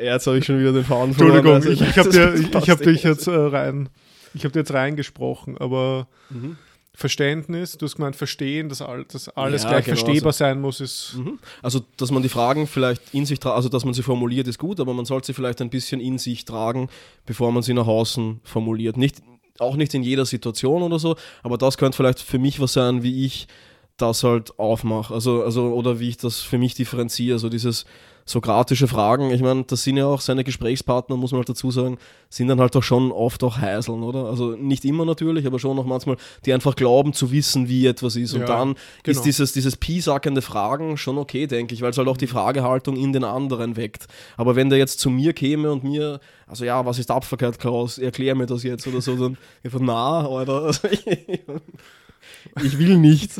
Jetzt habe ich schon wieder den Faden Entschuldigung, Also, ich, ich habe dir, ich, hab dich jetzt äh, rein, ich habe dir jetzt reingesprochen, aber Mhm. Verständnis, du hast gemeint Verstehen, dass, all, dass alles Ja, gleich genau verstehbar so. sein muss, ist Mhm. Also, dass man die Fragen vielleicht in sich tragen, also dass man sie formuliert, ist gut, aber man sollte sie vielleicht ein bisschen in sich tragen, bevor man sie nach außen formuliert. Nicht, auch nicht in jeder Situation oder so, aber das könnte vielleicht für mich was sein, wie ich das halt aufmache. Also, also, oder wie ich das für mich differenziere. Also dieses sokratische Fragen, ich meine, das sind ja auch seine Gesprächspartner, muss man halt dazu sagen, sind dann halt auch schon oft auch Heiseln, oder? Also nicht immer natürlich, aber schon auch manchmal, die einfach glauben zu wissen, wie etwas ist. Und Ja, dann genau. ist dieses, dieses piesackende Fragen schon okay, denke ich, weil es halt auch die Fragehaltung in den anderen weckt. Aber wenn der jetzt zu mir käme und mir, also ja, was ist Tapferkeit, Klaus, erklär mir das jetzt oder so, dann einfach, na, Alter, <laughs> also ich, will nicht. <laughs>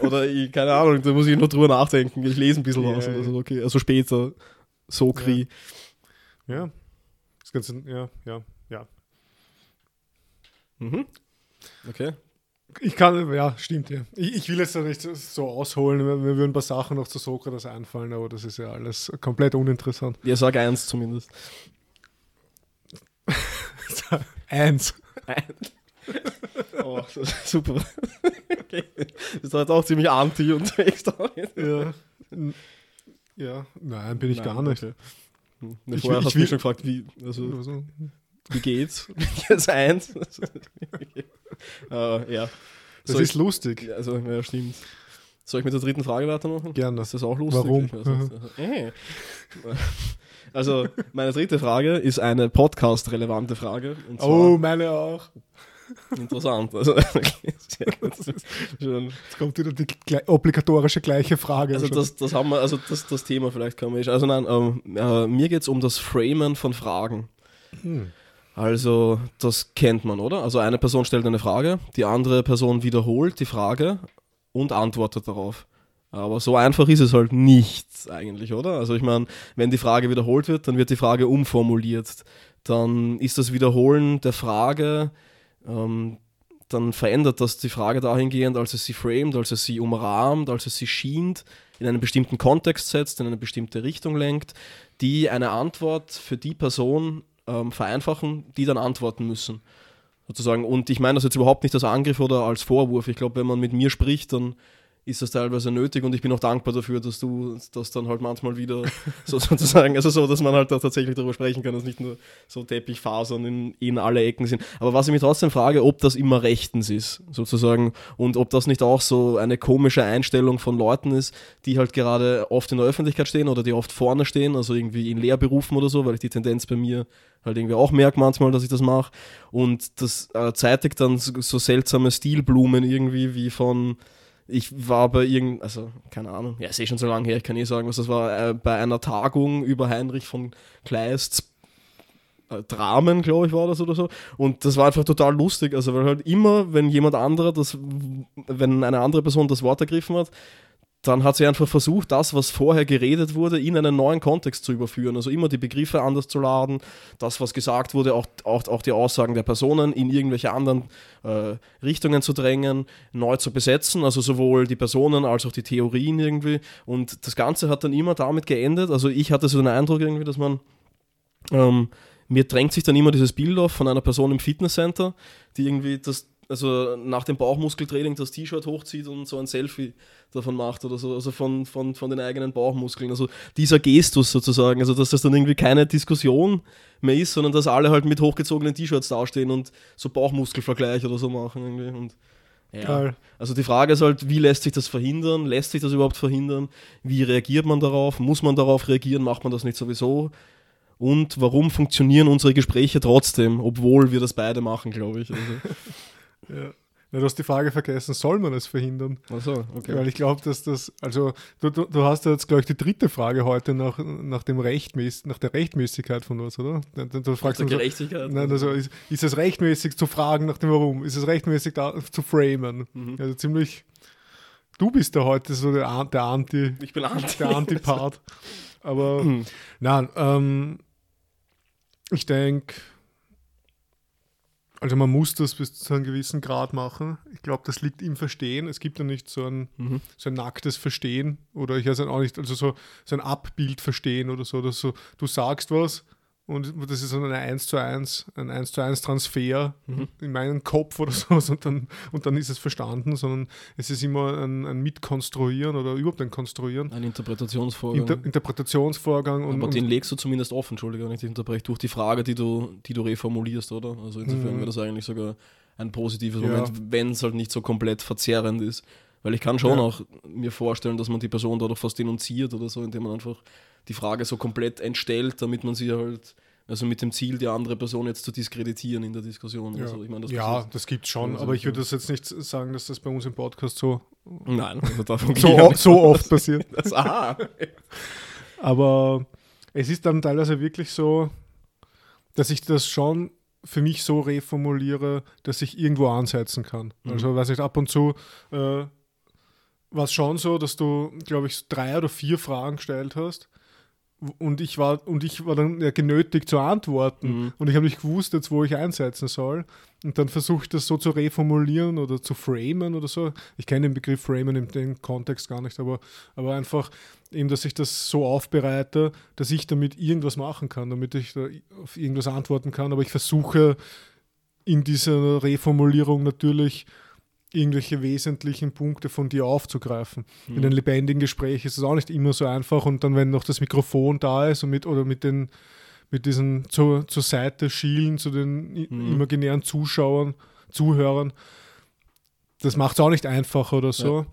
oder ich, keine Ahnung, da muss ich noch drüber nachdenken, ich lese ein bisschen Ja, was oder ja. so, okay, also später, so Kri. ja. Das Ganze, ja, ja, ja. Mhm. Okay. Ich kann, ja, stimmt, ja. Ich, ich will jetzt da nicht so ausholen, mir, würden ein paar Sachen noch zu Sokrates einfallen, aber das ist ja alles komplett uninteressant. Ja, sag eins zumindest. <laughs> Eins. <laughs> Oh, super. okay. Das ist halt auch ziemlich anti unterwegs da. Ja. Ja, nein, bin ich Nein, gar nicht. okay. Hm. Ich vorher hast du mich schon gefragt, wie, also, Also, wie geht's? <laughs> Jetzt eins. <laughs> äh, ja. das Soll ist lustig. ich, also, ja, stimmt. Soll ich mit der dritten Frage weitermachen? Gerne. Ist das auch lustig? Warum? Nicht. Äh. Also, meine dritte Frage ist eine podcast-relevante Frage. Und zwar, Oh, meine auch. Interessant. Also, <laughs> <laughs> okay, Jetzt kommt wieder die obligatorische gleiche Frage. Also das, das haben wir, also das, das Thema vielleicht kann man Also nein, ähm, äh, mir geht es um das Framen von Fragen. Hm. Also das kennt man, oder? Also eine Person stellt eine Frage, die andere Person wiederholt die Frage und antwortet darauf. Aber so einfach ist es halt nicht eigentlich, oder? Also ich meine, wenn die Frage wiederholt wird, dann wird die Frage umformuliert. Dann ist das Wiederholen der Frage, ähm, dann verändert das die Frage dahingehend, als es sie framet, als es sie umrahmt, als es sie schient, in einen bestimmten Kontext setzt, in eine bestimmte Richtung lenkt, die eine Antwort für die Person ähm, vereinfachen, die dann antworten müssen. Sozusagen. Und ich meine das jetzt überhaupt nicht als Angriff oder als Vorwurf. Ich glaube, wenn man mit mir spricht, dann ist das teilweise nötig und ich bin auch dankbar dafür, dass du das dann halt manchmal wieder <laughs> so sozusagen, also so, dass man halt da tatsächlich darüber sprechen kann, dass nicht nur so Teppichfasern in, in alle Ecken sind. Aber was ich mich trotzdem frage, ob das immer rechtens ist, sozusagen, und ob das nicht auch so eine komische Einstellung von Leuten ist, die halt gerade oft in der Öffentlichkeit stehen oder die oft vorne stehen, also irgendwie in Lehrberufen oder so, weil ich die Tendenz bei mir halt irgendwie auch merke manchmal, dass ich das mache. Und das äh, zeitigt dann so, so seltsame Stilblumen irgendwie wie von ich war bei irgend, also keine Ahnung, ja, ist eh schon so lange her, ich kann eh sagen, was das war, äh, bei einer Tagung über Heinrich von Kleists äh, Dramen, glaube ich, war das oder so. Und das war einfach total lustig, also weil halt immer, wenn jemand anderer das, wenn eine andere Person das Wort ergriffen hat, dann hat sie einfach versucht, das, was vorher geredet wurde, in einen neuen Kontext zu überführen. Also immer die Begriffe anders zu laden, das, was gesagt wurde, auch, auch, auch die Aussagen der Personen in irgendwelche anderen äh, Richtungen zu drängen, neu zu besetzen, also sowohl die Personen als auch die Theorien irgendwie. Und das Ganze hat dann immer damit geendet. Also ich hatte so den Eindruck irgendwie, dass man ähm, mir drängt sich dann immer dieses Bild auf von einer Person im Fitnesscenter, die irgendwie das, also nach dem Bauchmuskeltraining das T-Shirt hochzieht und so ein Selfie davon macht oder so, also von, von, von den eigenen Bauchmuskeln. Also dieser Gestus sozusagen, also dass das dann irgendwie keine Diskussion mehr ist, sondern dass alle halt mit hochgezogenen T-Shirts dastehen und so Bauchmuskelvergleich oder so machen irgendwie. Und ja. Also die Frage ist halt, wie lässt sich das verhindern? Lässt sich das überhaupt verhindern? Wie reagiert man darauf? Muss man darauf reagieren? Macht man das nicht sowieso? Und warum funktionieren unsere Gespräche trotzdem, obwohl wir das beide machen, glaube ich. Also, <laughs> Ja. Na, du hast die Frage vergessen, soll man es verhindern? achso, okay. Weil ich glaube, dass das, also du, du, du hast ja jetzt, glaube ich, die dritte Frage heute nach, nach, dem Rechtmäß, nach der Rechtmäßigkeit von was, oder? Du, du, du fragst so, Gerechtigkeit. Nein, also ist, ist es rechtmäßig zu fragen nach dem Warum? Ist es rechtmäßig da, zu framen? Mhm. Also ziemlich. Du bist da heute so der, An- der Anti, ich bin anti. der Antipart. <laughs> Aber Mhm. nein, ähm, ich denke, Also man muss das bis zu einem gewissen Grad machen. Ich glaube, das liegt im Verstehen. Es gibt ja nicht so ein, Mhm. so ein nacktes Verstehen oder ich weiß auch nicht, also so, so ein Abbild verstehen oder so, dass so, du sagst was und das ist so ein 1 zu 1, ein 1 zu 1 Transfer Mhm. in meinen Kopf oder <laughs> so und dann, und dann ist es verstanden, sondern es ist immer ein, ein Mitkonstruieren oder überhaupt ein Konstruieren. Ein Interpretationsvorgang. Inter Interpretationsvorgang und, aber und den legst du zumindest offen, Entschuldige, wenn ich dich unterbreche, durch die Frage, die du, die du reformulierst, oder? Also insofern Mhm. wäre das eigentlich sogar ein positives Ja. Moment, wenn es halt nicht so komplett verzerrend ist. Weil ich kann schon Ja. auch mir vorstellen, dass man die Person dadurch fast denunziert oder so, indem man einfach die Frage so komplett entstellt, damit man sie halt, also mit dem Ziel, die andere Person jetzt zu diskreditieren in der Diskussion. ja, Oder so. Ich meine, das ja, das gibt es schon, Also, aber ich würde das jetzt nicht sagen, dass das bei uns im Podcast so, Nein, also so, ich so oft passiert. <laughs> Das, aha. Aber es ist dann teilweise wirklich so, dass ich das schon für mich so reformuliere, dass ich irgendwo ansetzen kann. Mhm. Also, weiß nicht, ab und zu äh, war es schon so, dass du, glaube ich, drei oder vier Fragen gestellt hast. Und ich war, und ich war dann ja genötigt zu antworten. Mhm. Und ich habe nicht gewusst, jetzt, wo ich einsetzen soll. Und dann versuche ich das so zu reformulieren oder zu framen oder so. Ich kenne den Begriff framen in dem Kontext gar nicht, aber, aber einfach eben, dass ich das so aufbereite, dass ich damit irgendwas machen kann, damit ich da auf irgendwas antworten kann. Aber ich versuche in dieser Reformulierung natürlich irgendwelche wesentlichen Punkte von dir aufzugreifen. In einem lebendigen Gespräch ist es auch nicht immer so einfach und dann, wenn noch das Mikrofon da ist und mit oder mit den mit diesen zur, zur Seite schielen zu den Mhm. imaginären Zuschauern, Zuhörern, das macht es auch nicht einfacher oder so,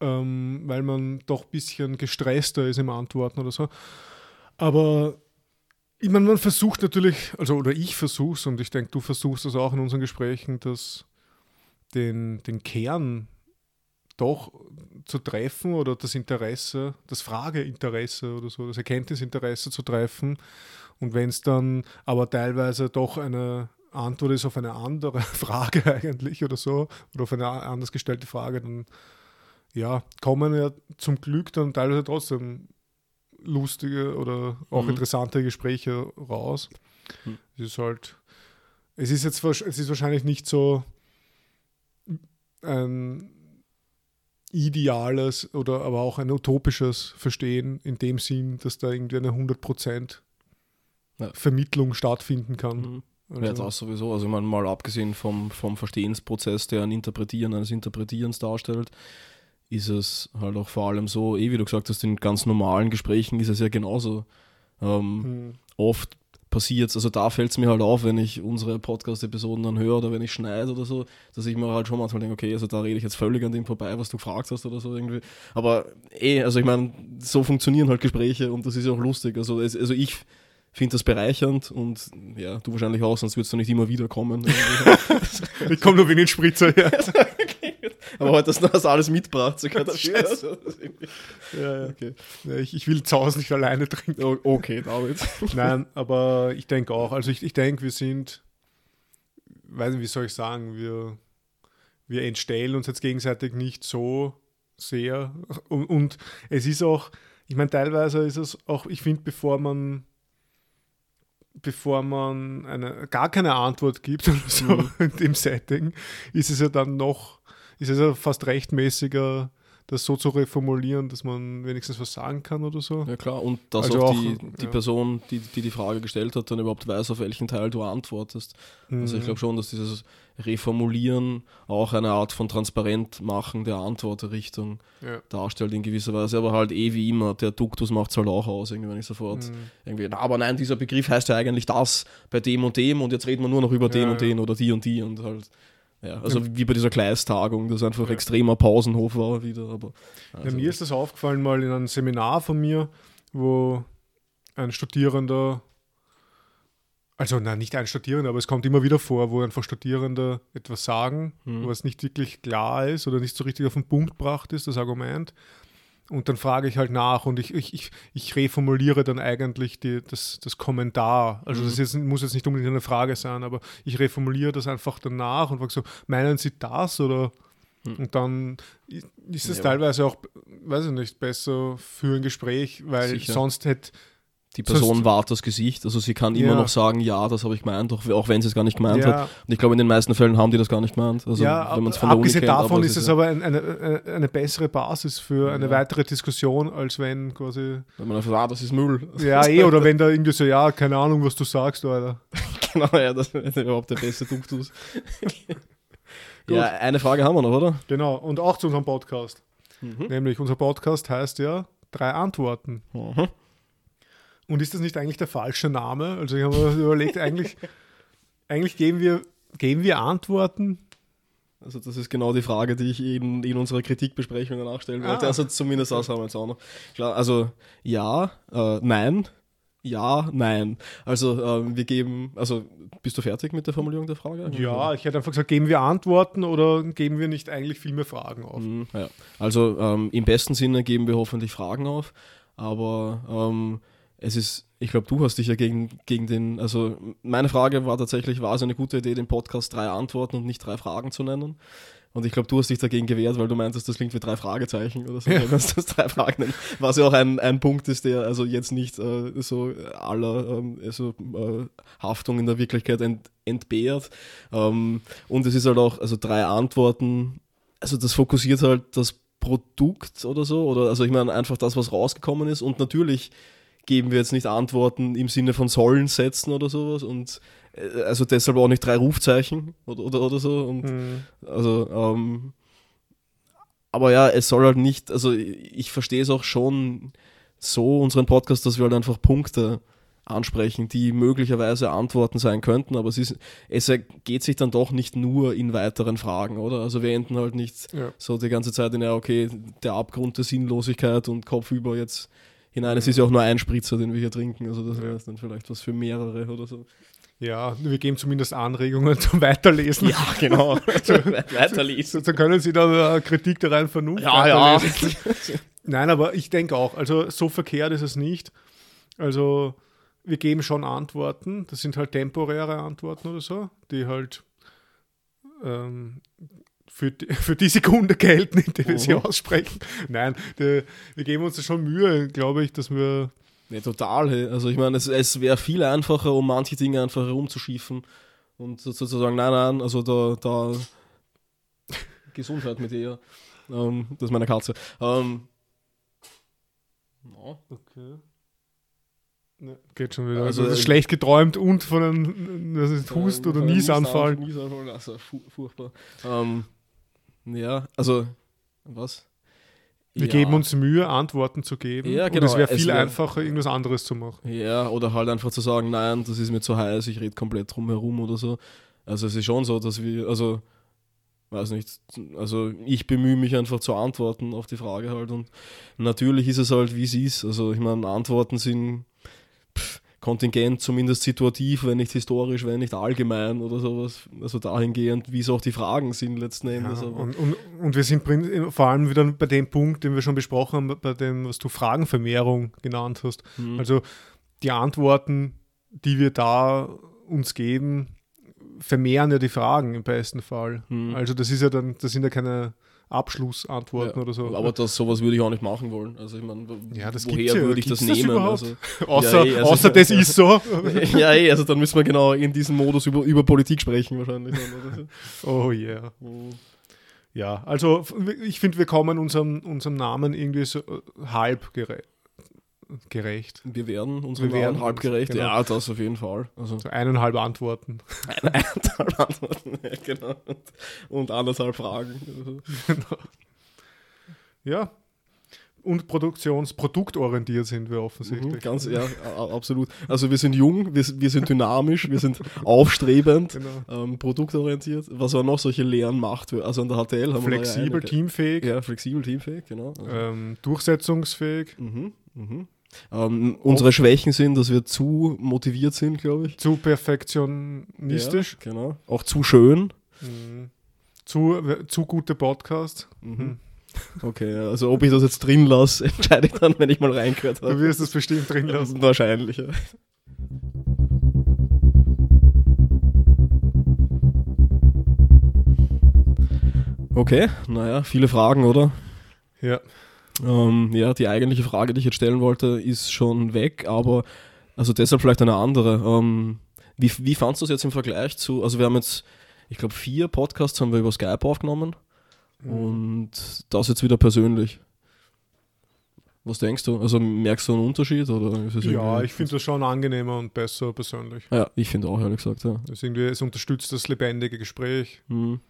ähm, weil man doch ein bisschen gestresster ist im Antworten oder so. Aber ich meine, man versucht natürlich, also oder ich versuche es und ich denke, du versuchst es auch in unseren Gesprächen, dass den, den Kern doch zu treffen oder das Interesse, das Frageinteresse oder so, das Erkenntnisinteresse zu treffen. Und wenn es dann aber teilweise doch eine Antwort ist auf eine andere <laughs> Frage eigentlich oder so, oder auf eine anders gestellte Frage, dann ja, kommen ja zum Glück dann teilweise trotzdem lustige oder auch Mhm. interessante Gespräche raus. Mhm. Es ist halt, es ist jetzt es ist wahrscheinlich nicht so ein ideales oder aber auch ein utopisches Verstehen in dem Sinn, dass da irgendwie eine 100% Ja. Vermittlung stattfinden kann. Mhm. Also, Ja, das sowieso. Also ich meine, mal abgesehen vom, vom Verstehensprozess, der ein Interpretieren eines Interpretierens darstellt, ist es halt auch vor allem so, eh wie du gesagt hast, in ganz normalen Gesprächen ist es ja genauso. Ähm, hm, oft passiert also da fällt es mir halt auf, wenn ich unsere Podcast-Episoden dann höre oder wenn ich schneide oder so, dass ich mir halt schon manchmal denke, okay, also da rede ich jetzt völlig an dem vorbei, was du gefragt hast oder so irgendwie. Aber eh, also ich meine, so funktionieren halt Gespräche und das ist ja auch lustig. Also, es, also ich finde das bereichernd und ja, du wahrscheinlich auch, sonst würdest du nicht immer wieder kommen. <laughs> Ich komme nur wegen den Spritzer her. <laughs> <laughs> Aber heute hast du das alles mitgebracht, sogar. <laughs> Scheiße. Das irgendwie- ja, ja. okay. Ja, ich, ich will zu Hause nicht alleine trinken. Okay, David. <laughs> Nein, aber ich denke auch, also ich, ich denke, wir sind, weiß nicht, wie soll ich sagen, wir, wir entstellen uns jetzt gegenseitig nicht so sehr. Und, und es ist auch, ich meine, teilweise ist es auch, ich finde, bevor man bevor man eine, gar keine Antwort gibt oder so Mhm. in dem Setting, ist es ja dann noch, ist es ja fast rechtmäßiger, das so zu reformulieren, dass man wenigstens was sagen kann oder so. Ja klar, und dass Also auch, auch, die, die ja. Person, die, die die Frage gestellt hat, dann überhaupt weiß, auf welchen Teil du antwortest. Also ich Mhm. glaube schon, dass dieses Reformulieren auch eine Art von transparent machen der Antworterichtung ja. darstellt in gewisser Weise, aber halt eh wie immer, der Duktus macht es halt auch aus, irgendwie, wenn ich sofort Mhm. irgendwie, na, aber nein, dieser Begriff heißt ja eigentlich das bei dem und dem und jetzt reden wir nur noch über den und den oder die und die und halt, ja, also wie bei dieser Kleistagung, das einfach extremer Pausenhof war wieder, aber Ja, also, mir ist das aufgefallen mal in einem Seminar von mir, wo ein Studierender, also nein, nicht ein Studierender, aber es kommt immer wieder vor, wo einfach Studierende etwas sagen, Mhm. was nicht wirklich klar ist oder nicht so richtig auf den Punkt gebracht ist, das Argument. Und dann frage ich halt nach und ich, ich, ich, ich reformuliere dann eigentlich die, das, das Kommentar. Also das jetzt, muss jetzt nicht unbedingt eine Frage sein, aber ich reformuliere das einfach danach und frage so, meinen Sie das oder Hm. und dann ist es Ja. teilweise auch, weiß ich nicht, besser für ein Gespräch, weil Sicher. sonst hätte die Das heißt- Person wahrt das Gesicht. Also sie kann immer Ja. noch sagen, ja, das habe ich gemeint, auch, auch wenn sie es gar nicht gemeint hat. Ja, Und ich glaube, in den meisten Fällen haben die das gar nicht gemeint. Also, ja wenn ab- von der abgesehen kennt, davon ist es aber ein, eine, eine, eine bessere Basis für eine weitere Diskussion, als wenn quasi. Wenn man einfach sagt, ah, das ist Müll. Ja, eh, oder wenn da irgendwie so, ja, keine Ahnung, was du sagst, Alter. <laughs> genau, ja, das ist überhaupt der beste Duktus. <laughs> Ja, eine Frage haben wir noch, oder? Genau, und auch zu unserem Podcast. Mhm. Nämlich, unser Podcast heißt ja Drei Antworten. Mhm. Und ist das nicht eigentlich der falsche Name? Also, ich habe mir <laughs> überlegt, eigentlich, eigentlich geben, wir, geben wir Antworten. Also das ist genau die Frage, die ich in, in unserer Kritikbesprechung danach stellen wollte. Ah. Also zumindest das haben wir jetzt auch noch. Klar, also ja, äh, nein, ja, nein. Also ähm, wir geben, also bist du fertig mit der Formulierung der Frage? Ja, ich hätte einfach gesagt, geben wir Antworten oder geben wir nicht eigentlich viel mehr Fragen auf? Mhm, ja. Also ähm, im besten Sinne geben wir hoffentlich Fragen auf, aber ähm, es ist, ich glaube, du hast dich ja gegen, gegen den, also meine Frage war tatsächlich, war es eine gute Idee, den Podcast drei Antworten und nicht drei Fragen zu nennen? Und ich glaube, du hast dich dagegen gewehrt, weil du meintest, das klingt wie drei Fragezeichen oder so, Ja. <laughs> wenn das drei Fragen nennt. Was ja auch ein, ein Punkt ist, der also jetzt nicht äh, so aller ähm, also, äh, Haftung in der Wirklichkeit ent, entbehrt. Ähm, und es ist halt auch, also drei Antworten, also das fokussiert halt das Produkt oder so, oder also ich meine einfach das, was rausgekommen ist und natürlich geben wir jetzt nicht Antworten im Sinne von sollen setzen oder sowas und äh, also deshalb auch nicht drei Rufzeichen oder, oder, oder so und Hm. also ähm, aber ja, es soll halt nicht, also ich verstehe es auch schon so, unseren Podcast, dass wir halt einfach Punkte ansprechen, die möglicherweise Antworten sein könnten, aber es, ist, es geht sich dann doch nicht nur in weiteren Fragen, oder? Also wir enden halt nicht Ja. so die ganze Zeit in, ja, okay, der Abgrund der Sinnlosigkeit und kopfüber jetzt hinein. Es ist ja auch nur ein Spritzer, den wir hier trinken, also das wäre dann vielleicht was für mehrere oder so. Ja, wir geben zumindest Anregungen <laughs> zum Weiterlesen. Ja, genau. <laughs> <laughs> Weiterlesen. So, können Sie dann äh, Kritik der reinen Vernunft Ja, ja. Nein, aber ich denke auch, also so verkehrt ist es nicht. Also wir geben schon Antworten, das sind halt temporäre Antworten oder so, die halt ähm, für, die, <laughs> für die Sekunde gelten, in der wir sie Mhm. aussprechen. Nein, die, wir geben uns da schon Mühe, glaube ich, dass wir Nee, total. Also ich meine, es, es wäre viel einfacher, um manche Dinge einfach herumzuschiefen und so- sozusagen, nein, nein, also da, da <laughs> Gesundheit mit ihr. Ähm, das ist meine Katze. Ähm, no. Okay. Ne, geht schon wieder. Also, Also, schlecht geträumt und von einem das ist Hust- oder Niesanfall. Niesanfall, also fu furchtbar. Ähm, ja, also, was? Wir ja. geben uns Mühe, Antworten zu geben. Ja, Und genau, es wäre es viel wär- einfacher, irgendwas anderes zu machen. Ja, oder halt einfach zu sagen, nein, das ist mir zu heiß, ich rede komplett drum herum oder so. Also es ist schon so, dass wir, also, weiß nicht, also ich bemühe mich einfach zu antworten auf die Frage halt und natürlich ist es halt, wie es ist. Also ich meine, Antworten sind pff, kontingent, zumindest situativ, wenn nicht historisch, wenn nicht allgemein oder sowas. Also dahingehend, wie es auch die Fragen sind letzten Ja, Endes. aber- und, und, und wir sind vor allem wieder bei dem Punkt, den wir schon besprochen haben, bei dem, was du Fragenvermehrung genannt hast. Hm. Also die Antworten, die wir da uns geben, vermehren ja die Fragen im besten Fall. Hm. Also das ist ja dann, das sind ja keine Abschlussantworten Ja, oder so. Aber das, sowas würde ich auch nicht machen wollen. Also ich meine, Ja, das woher ja. würde ich das Gibt's das nehmen? überhaupt? Also, <laughs> außer eh, also- außer das ist so. <laughs> ja, eh, also dann müssen wir genau in diesem Modus über, über Politik sprechen wahrscheinlich. dann, oder so. Oh yeah. Ja, also ich finde, wir kommen unserem, unserem Namen irgendwie so äh, halb gere gerecht. Wir werden unserem Wir werden halbgerecht. genau. Ja, das auf jeden Fall. Also So eineinhalb Antworten. <laughs> eineinhalb Antworten, ja, genau. Und, und anderthalb Fragen. Also, Ja. Und Produktions-, produktorientiert sind wir offensichtlich. Mhm, ganz, ja, absolut. Also wir sind jung, wir, wir sind dynamisch, wir sind aufstrebend, Genau. ähm, produktorientiert. Was war noch solche Lehren macht? Also an der HTL haben Flexibel, wir einige. teamfähig, Ja, flexibel, teamfähig, genau. Also, ähm, durchsetzungsfähig, mhm, mhm. Ähm, unsere Schwächen sind, dass wir zu motiviert sind, glaube ich. zu perfektionistisch, Ja, genau. Auch zu schön. mhm. zu, zu gute Podcasts. Mhm. Okay, ja, also ob ich das jetzt drin lasse, <laughs> entscheide ich dann, wenn ich mal reingehört Du habe. wirst es bestimmt drin lassen. Wahrscheinlich, ja. Okay, naja, viele Fragen, oder? Ja. Ähm, ja, die eigentliche Frage, die ich jetzt stellen wollte, ist schon weg, aber also deshalb vielleicht eine andere. Ähm, wie, wie fandest du es jetzt im Vergleich zu, also wir haben jetzt, ich glaube, vier Podcasts haben wir über Skype aufgenommen Mhm. und das jetzt wieder persönlich. Was denkst du? Also merkst du einen Unterschied? Oder Ja, ich finde das schon angenehmer und besser persönlich. Ja, ich finde auch, ehrlich gesagt, ja. Es, irgendwie, es unterstützt das lebendige Gespräch Mhm.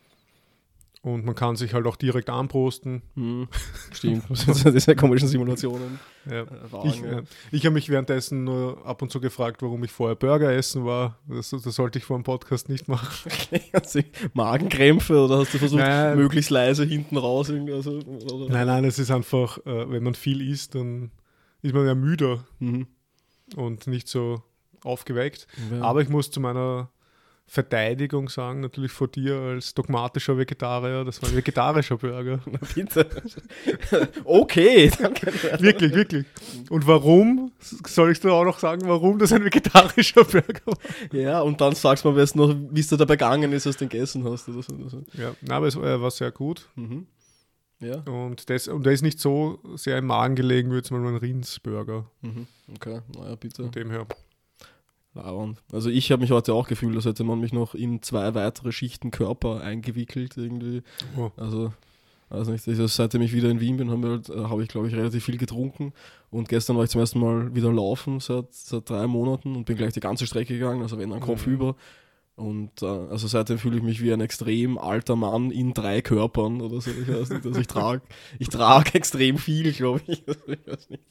Und man kann sich halt auch direkt anprosten. Mhm. <laughs> Stimmt. Diese komischen Simulationen. Ja. äh, Wagen, Ich, äh, ich habe mich währenddessen nur ab und zu gefragt, warum ich vorher Burger essen war. Das, das sollte ich vor dem Podcast nicht machen. <laughs> Hast du Magenkrämpfe oder hast du versucht, Nein. möglichst leise hinten raus? Also? Nein, nein, es ist einfach, äh, wenn man viel isst, dann ist man ja müder Mhm. und nicht so aufgeweckt. Ja. Aber ich muss zu meiner Verteidigung sagen, natürlich vor dir als dogmatischer Vegetarier, das war ein vegetarischer Burger. <laughs> Na bitte. okay, danke. Wirklich, wirklich. Und warum? Soll ich dir auch noch sagen, warum das ein vegetarischer Burger war? Ja, und dann sagst du mal, noch, wie es dir dabei gegangen ist, als du den gegessen hast. Oder so, oder so. Ja, na, aber es war, sehr gut. Mhm. Ja. Und, das, und der ist nicht so sehr im Magen gelegen wie zum Beispiel ein Rindsburger. Mhm. Okay, naja, bitte. Von dem her. Also ich habe mich heute auch gefühlt, als hätte man mich noch in zwei weitere Schichten Körper eingewickelt irgendwie. Oh. Also, also nicht, also seitdem ich wieder in Wien bin, haben wir halt, äh, habe ich glaube ich relativ viel getrunken und gestern war ich zum ersten Mal wieder laufen seit, seit drei Monaten und bin gleich die ganze Strecke gegangen, also wenn dann Kopf Mhm. über. Und äh, also seitdem fühle ich mich wie ein extrem alter Mann in drei Körpern oder so. Ich weiß nicht, also ich trage ich trage <laughs> extrem viel, glaube ich. Also <laughs> ich weiß nicht.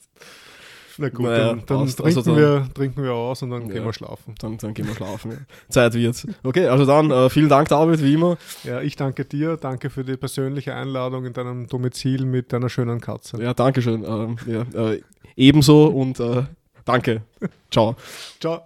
Na gut, Naja, dann, dann, passt. trinken, Also dann- wir, trinken wir aus und dann Ja. gehen wir schlafen. Dann, dann gehen wir schlafen. Ja. Zeit wird's. Okay, also dann äh, vielen Dank, David, wie immer. Ja, ich danke dir. Danke für die persönliche Einladung in deinem Domizil mit deiner schönen Katze. Ja, danke schön. Ähm, ja, äh, ebenso und äh, danke. <laughs> Ciao. Ciao.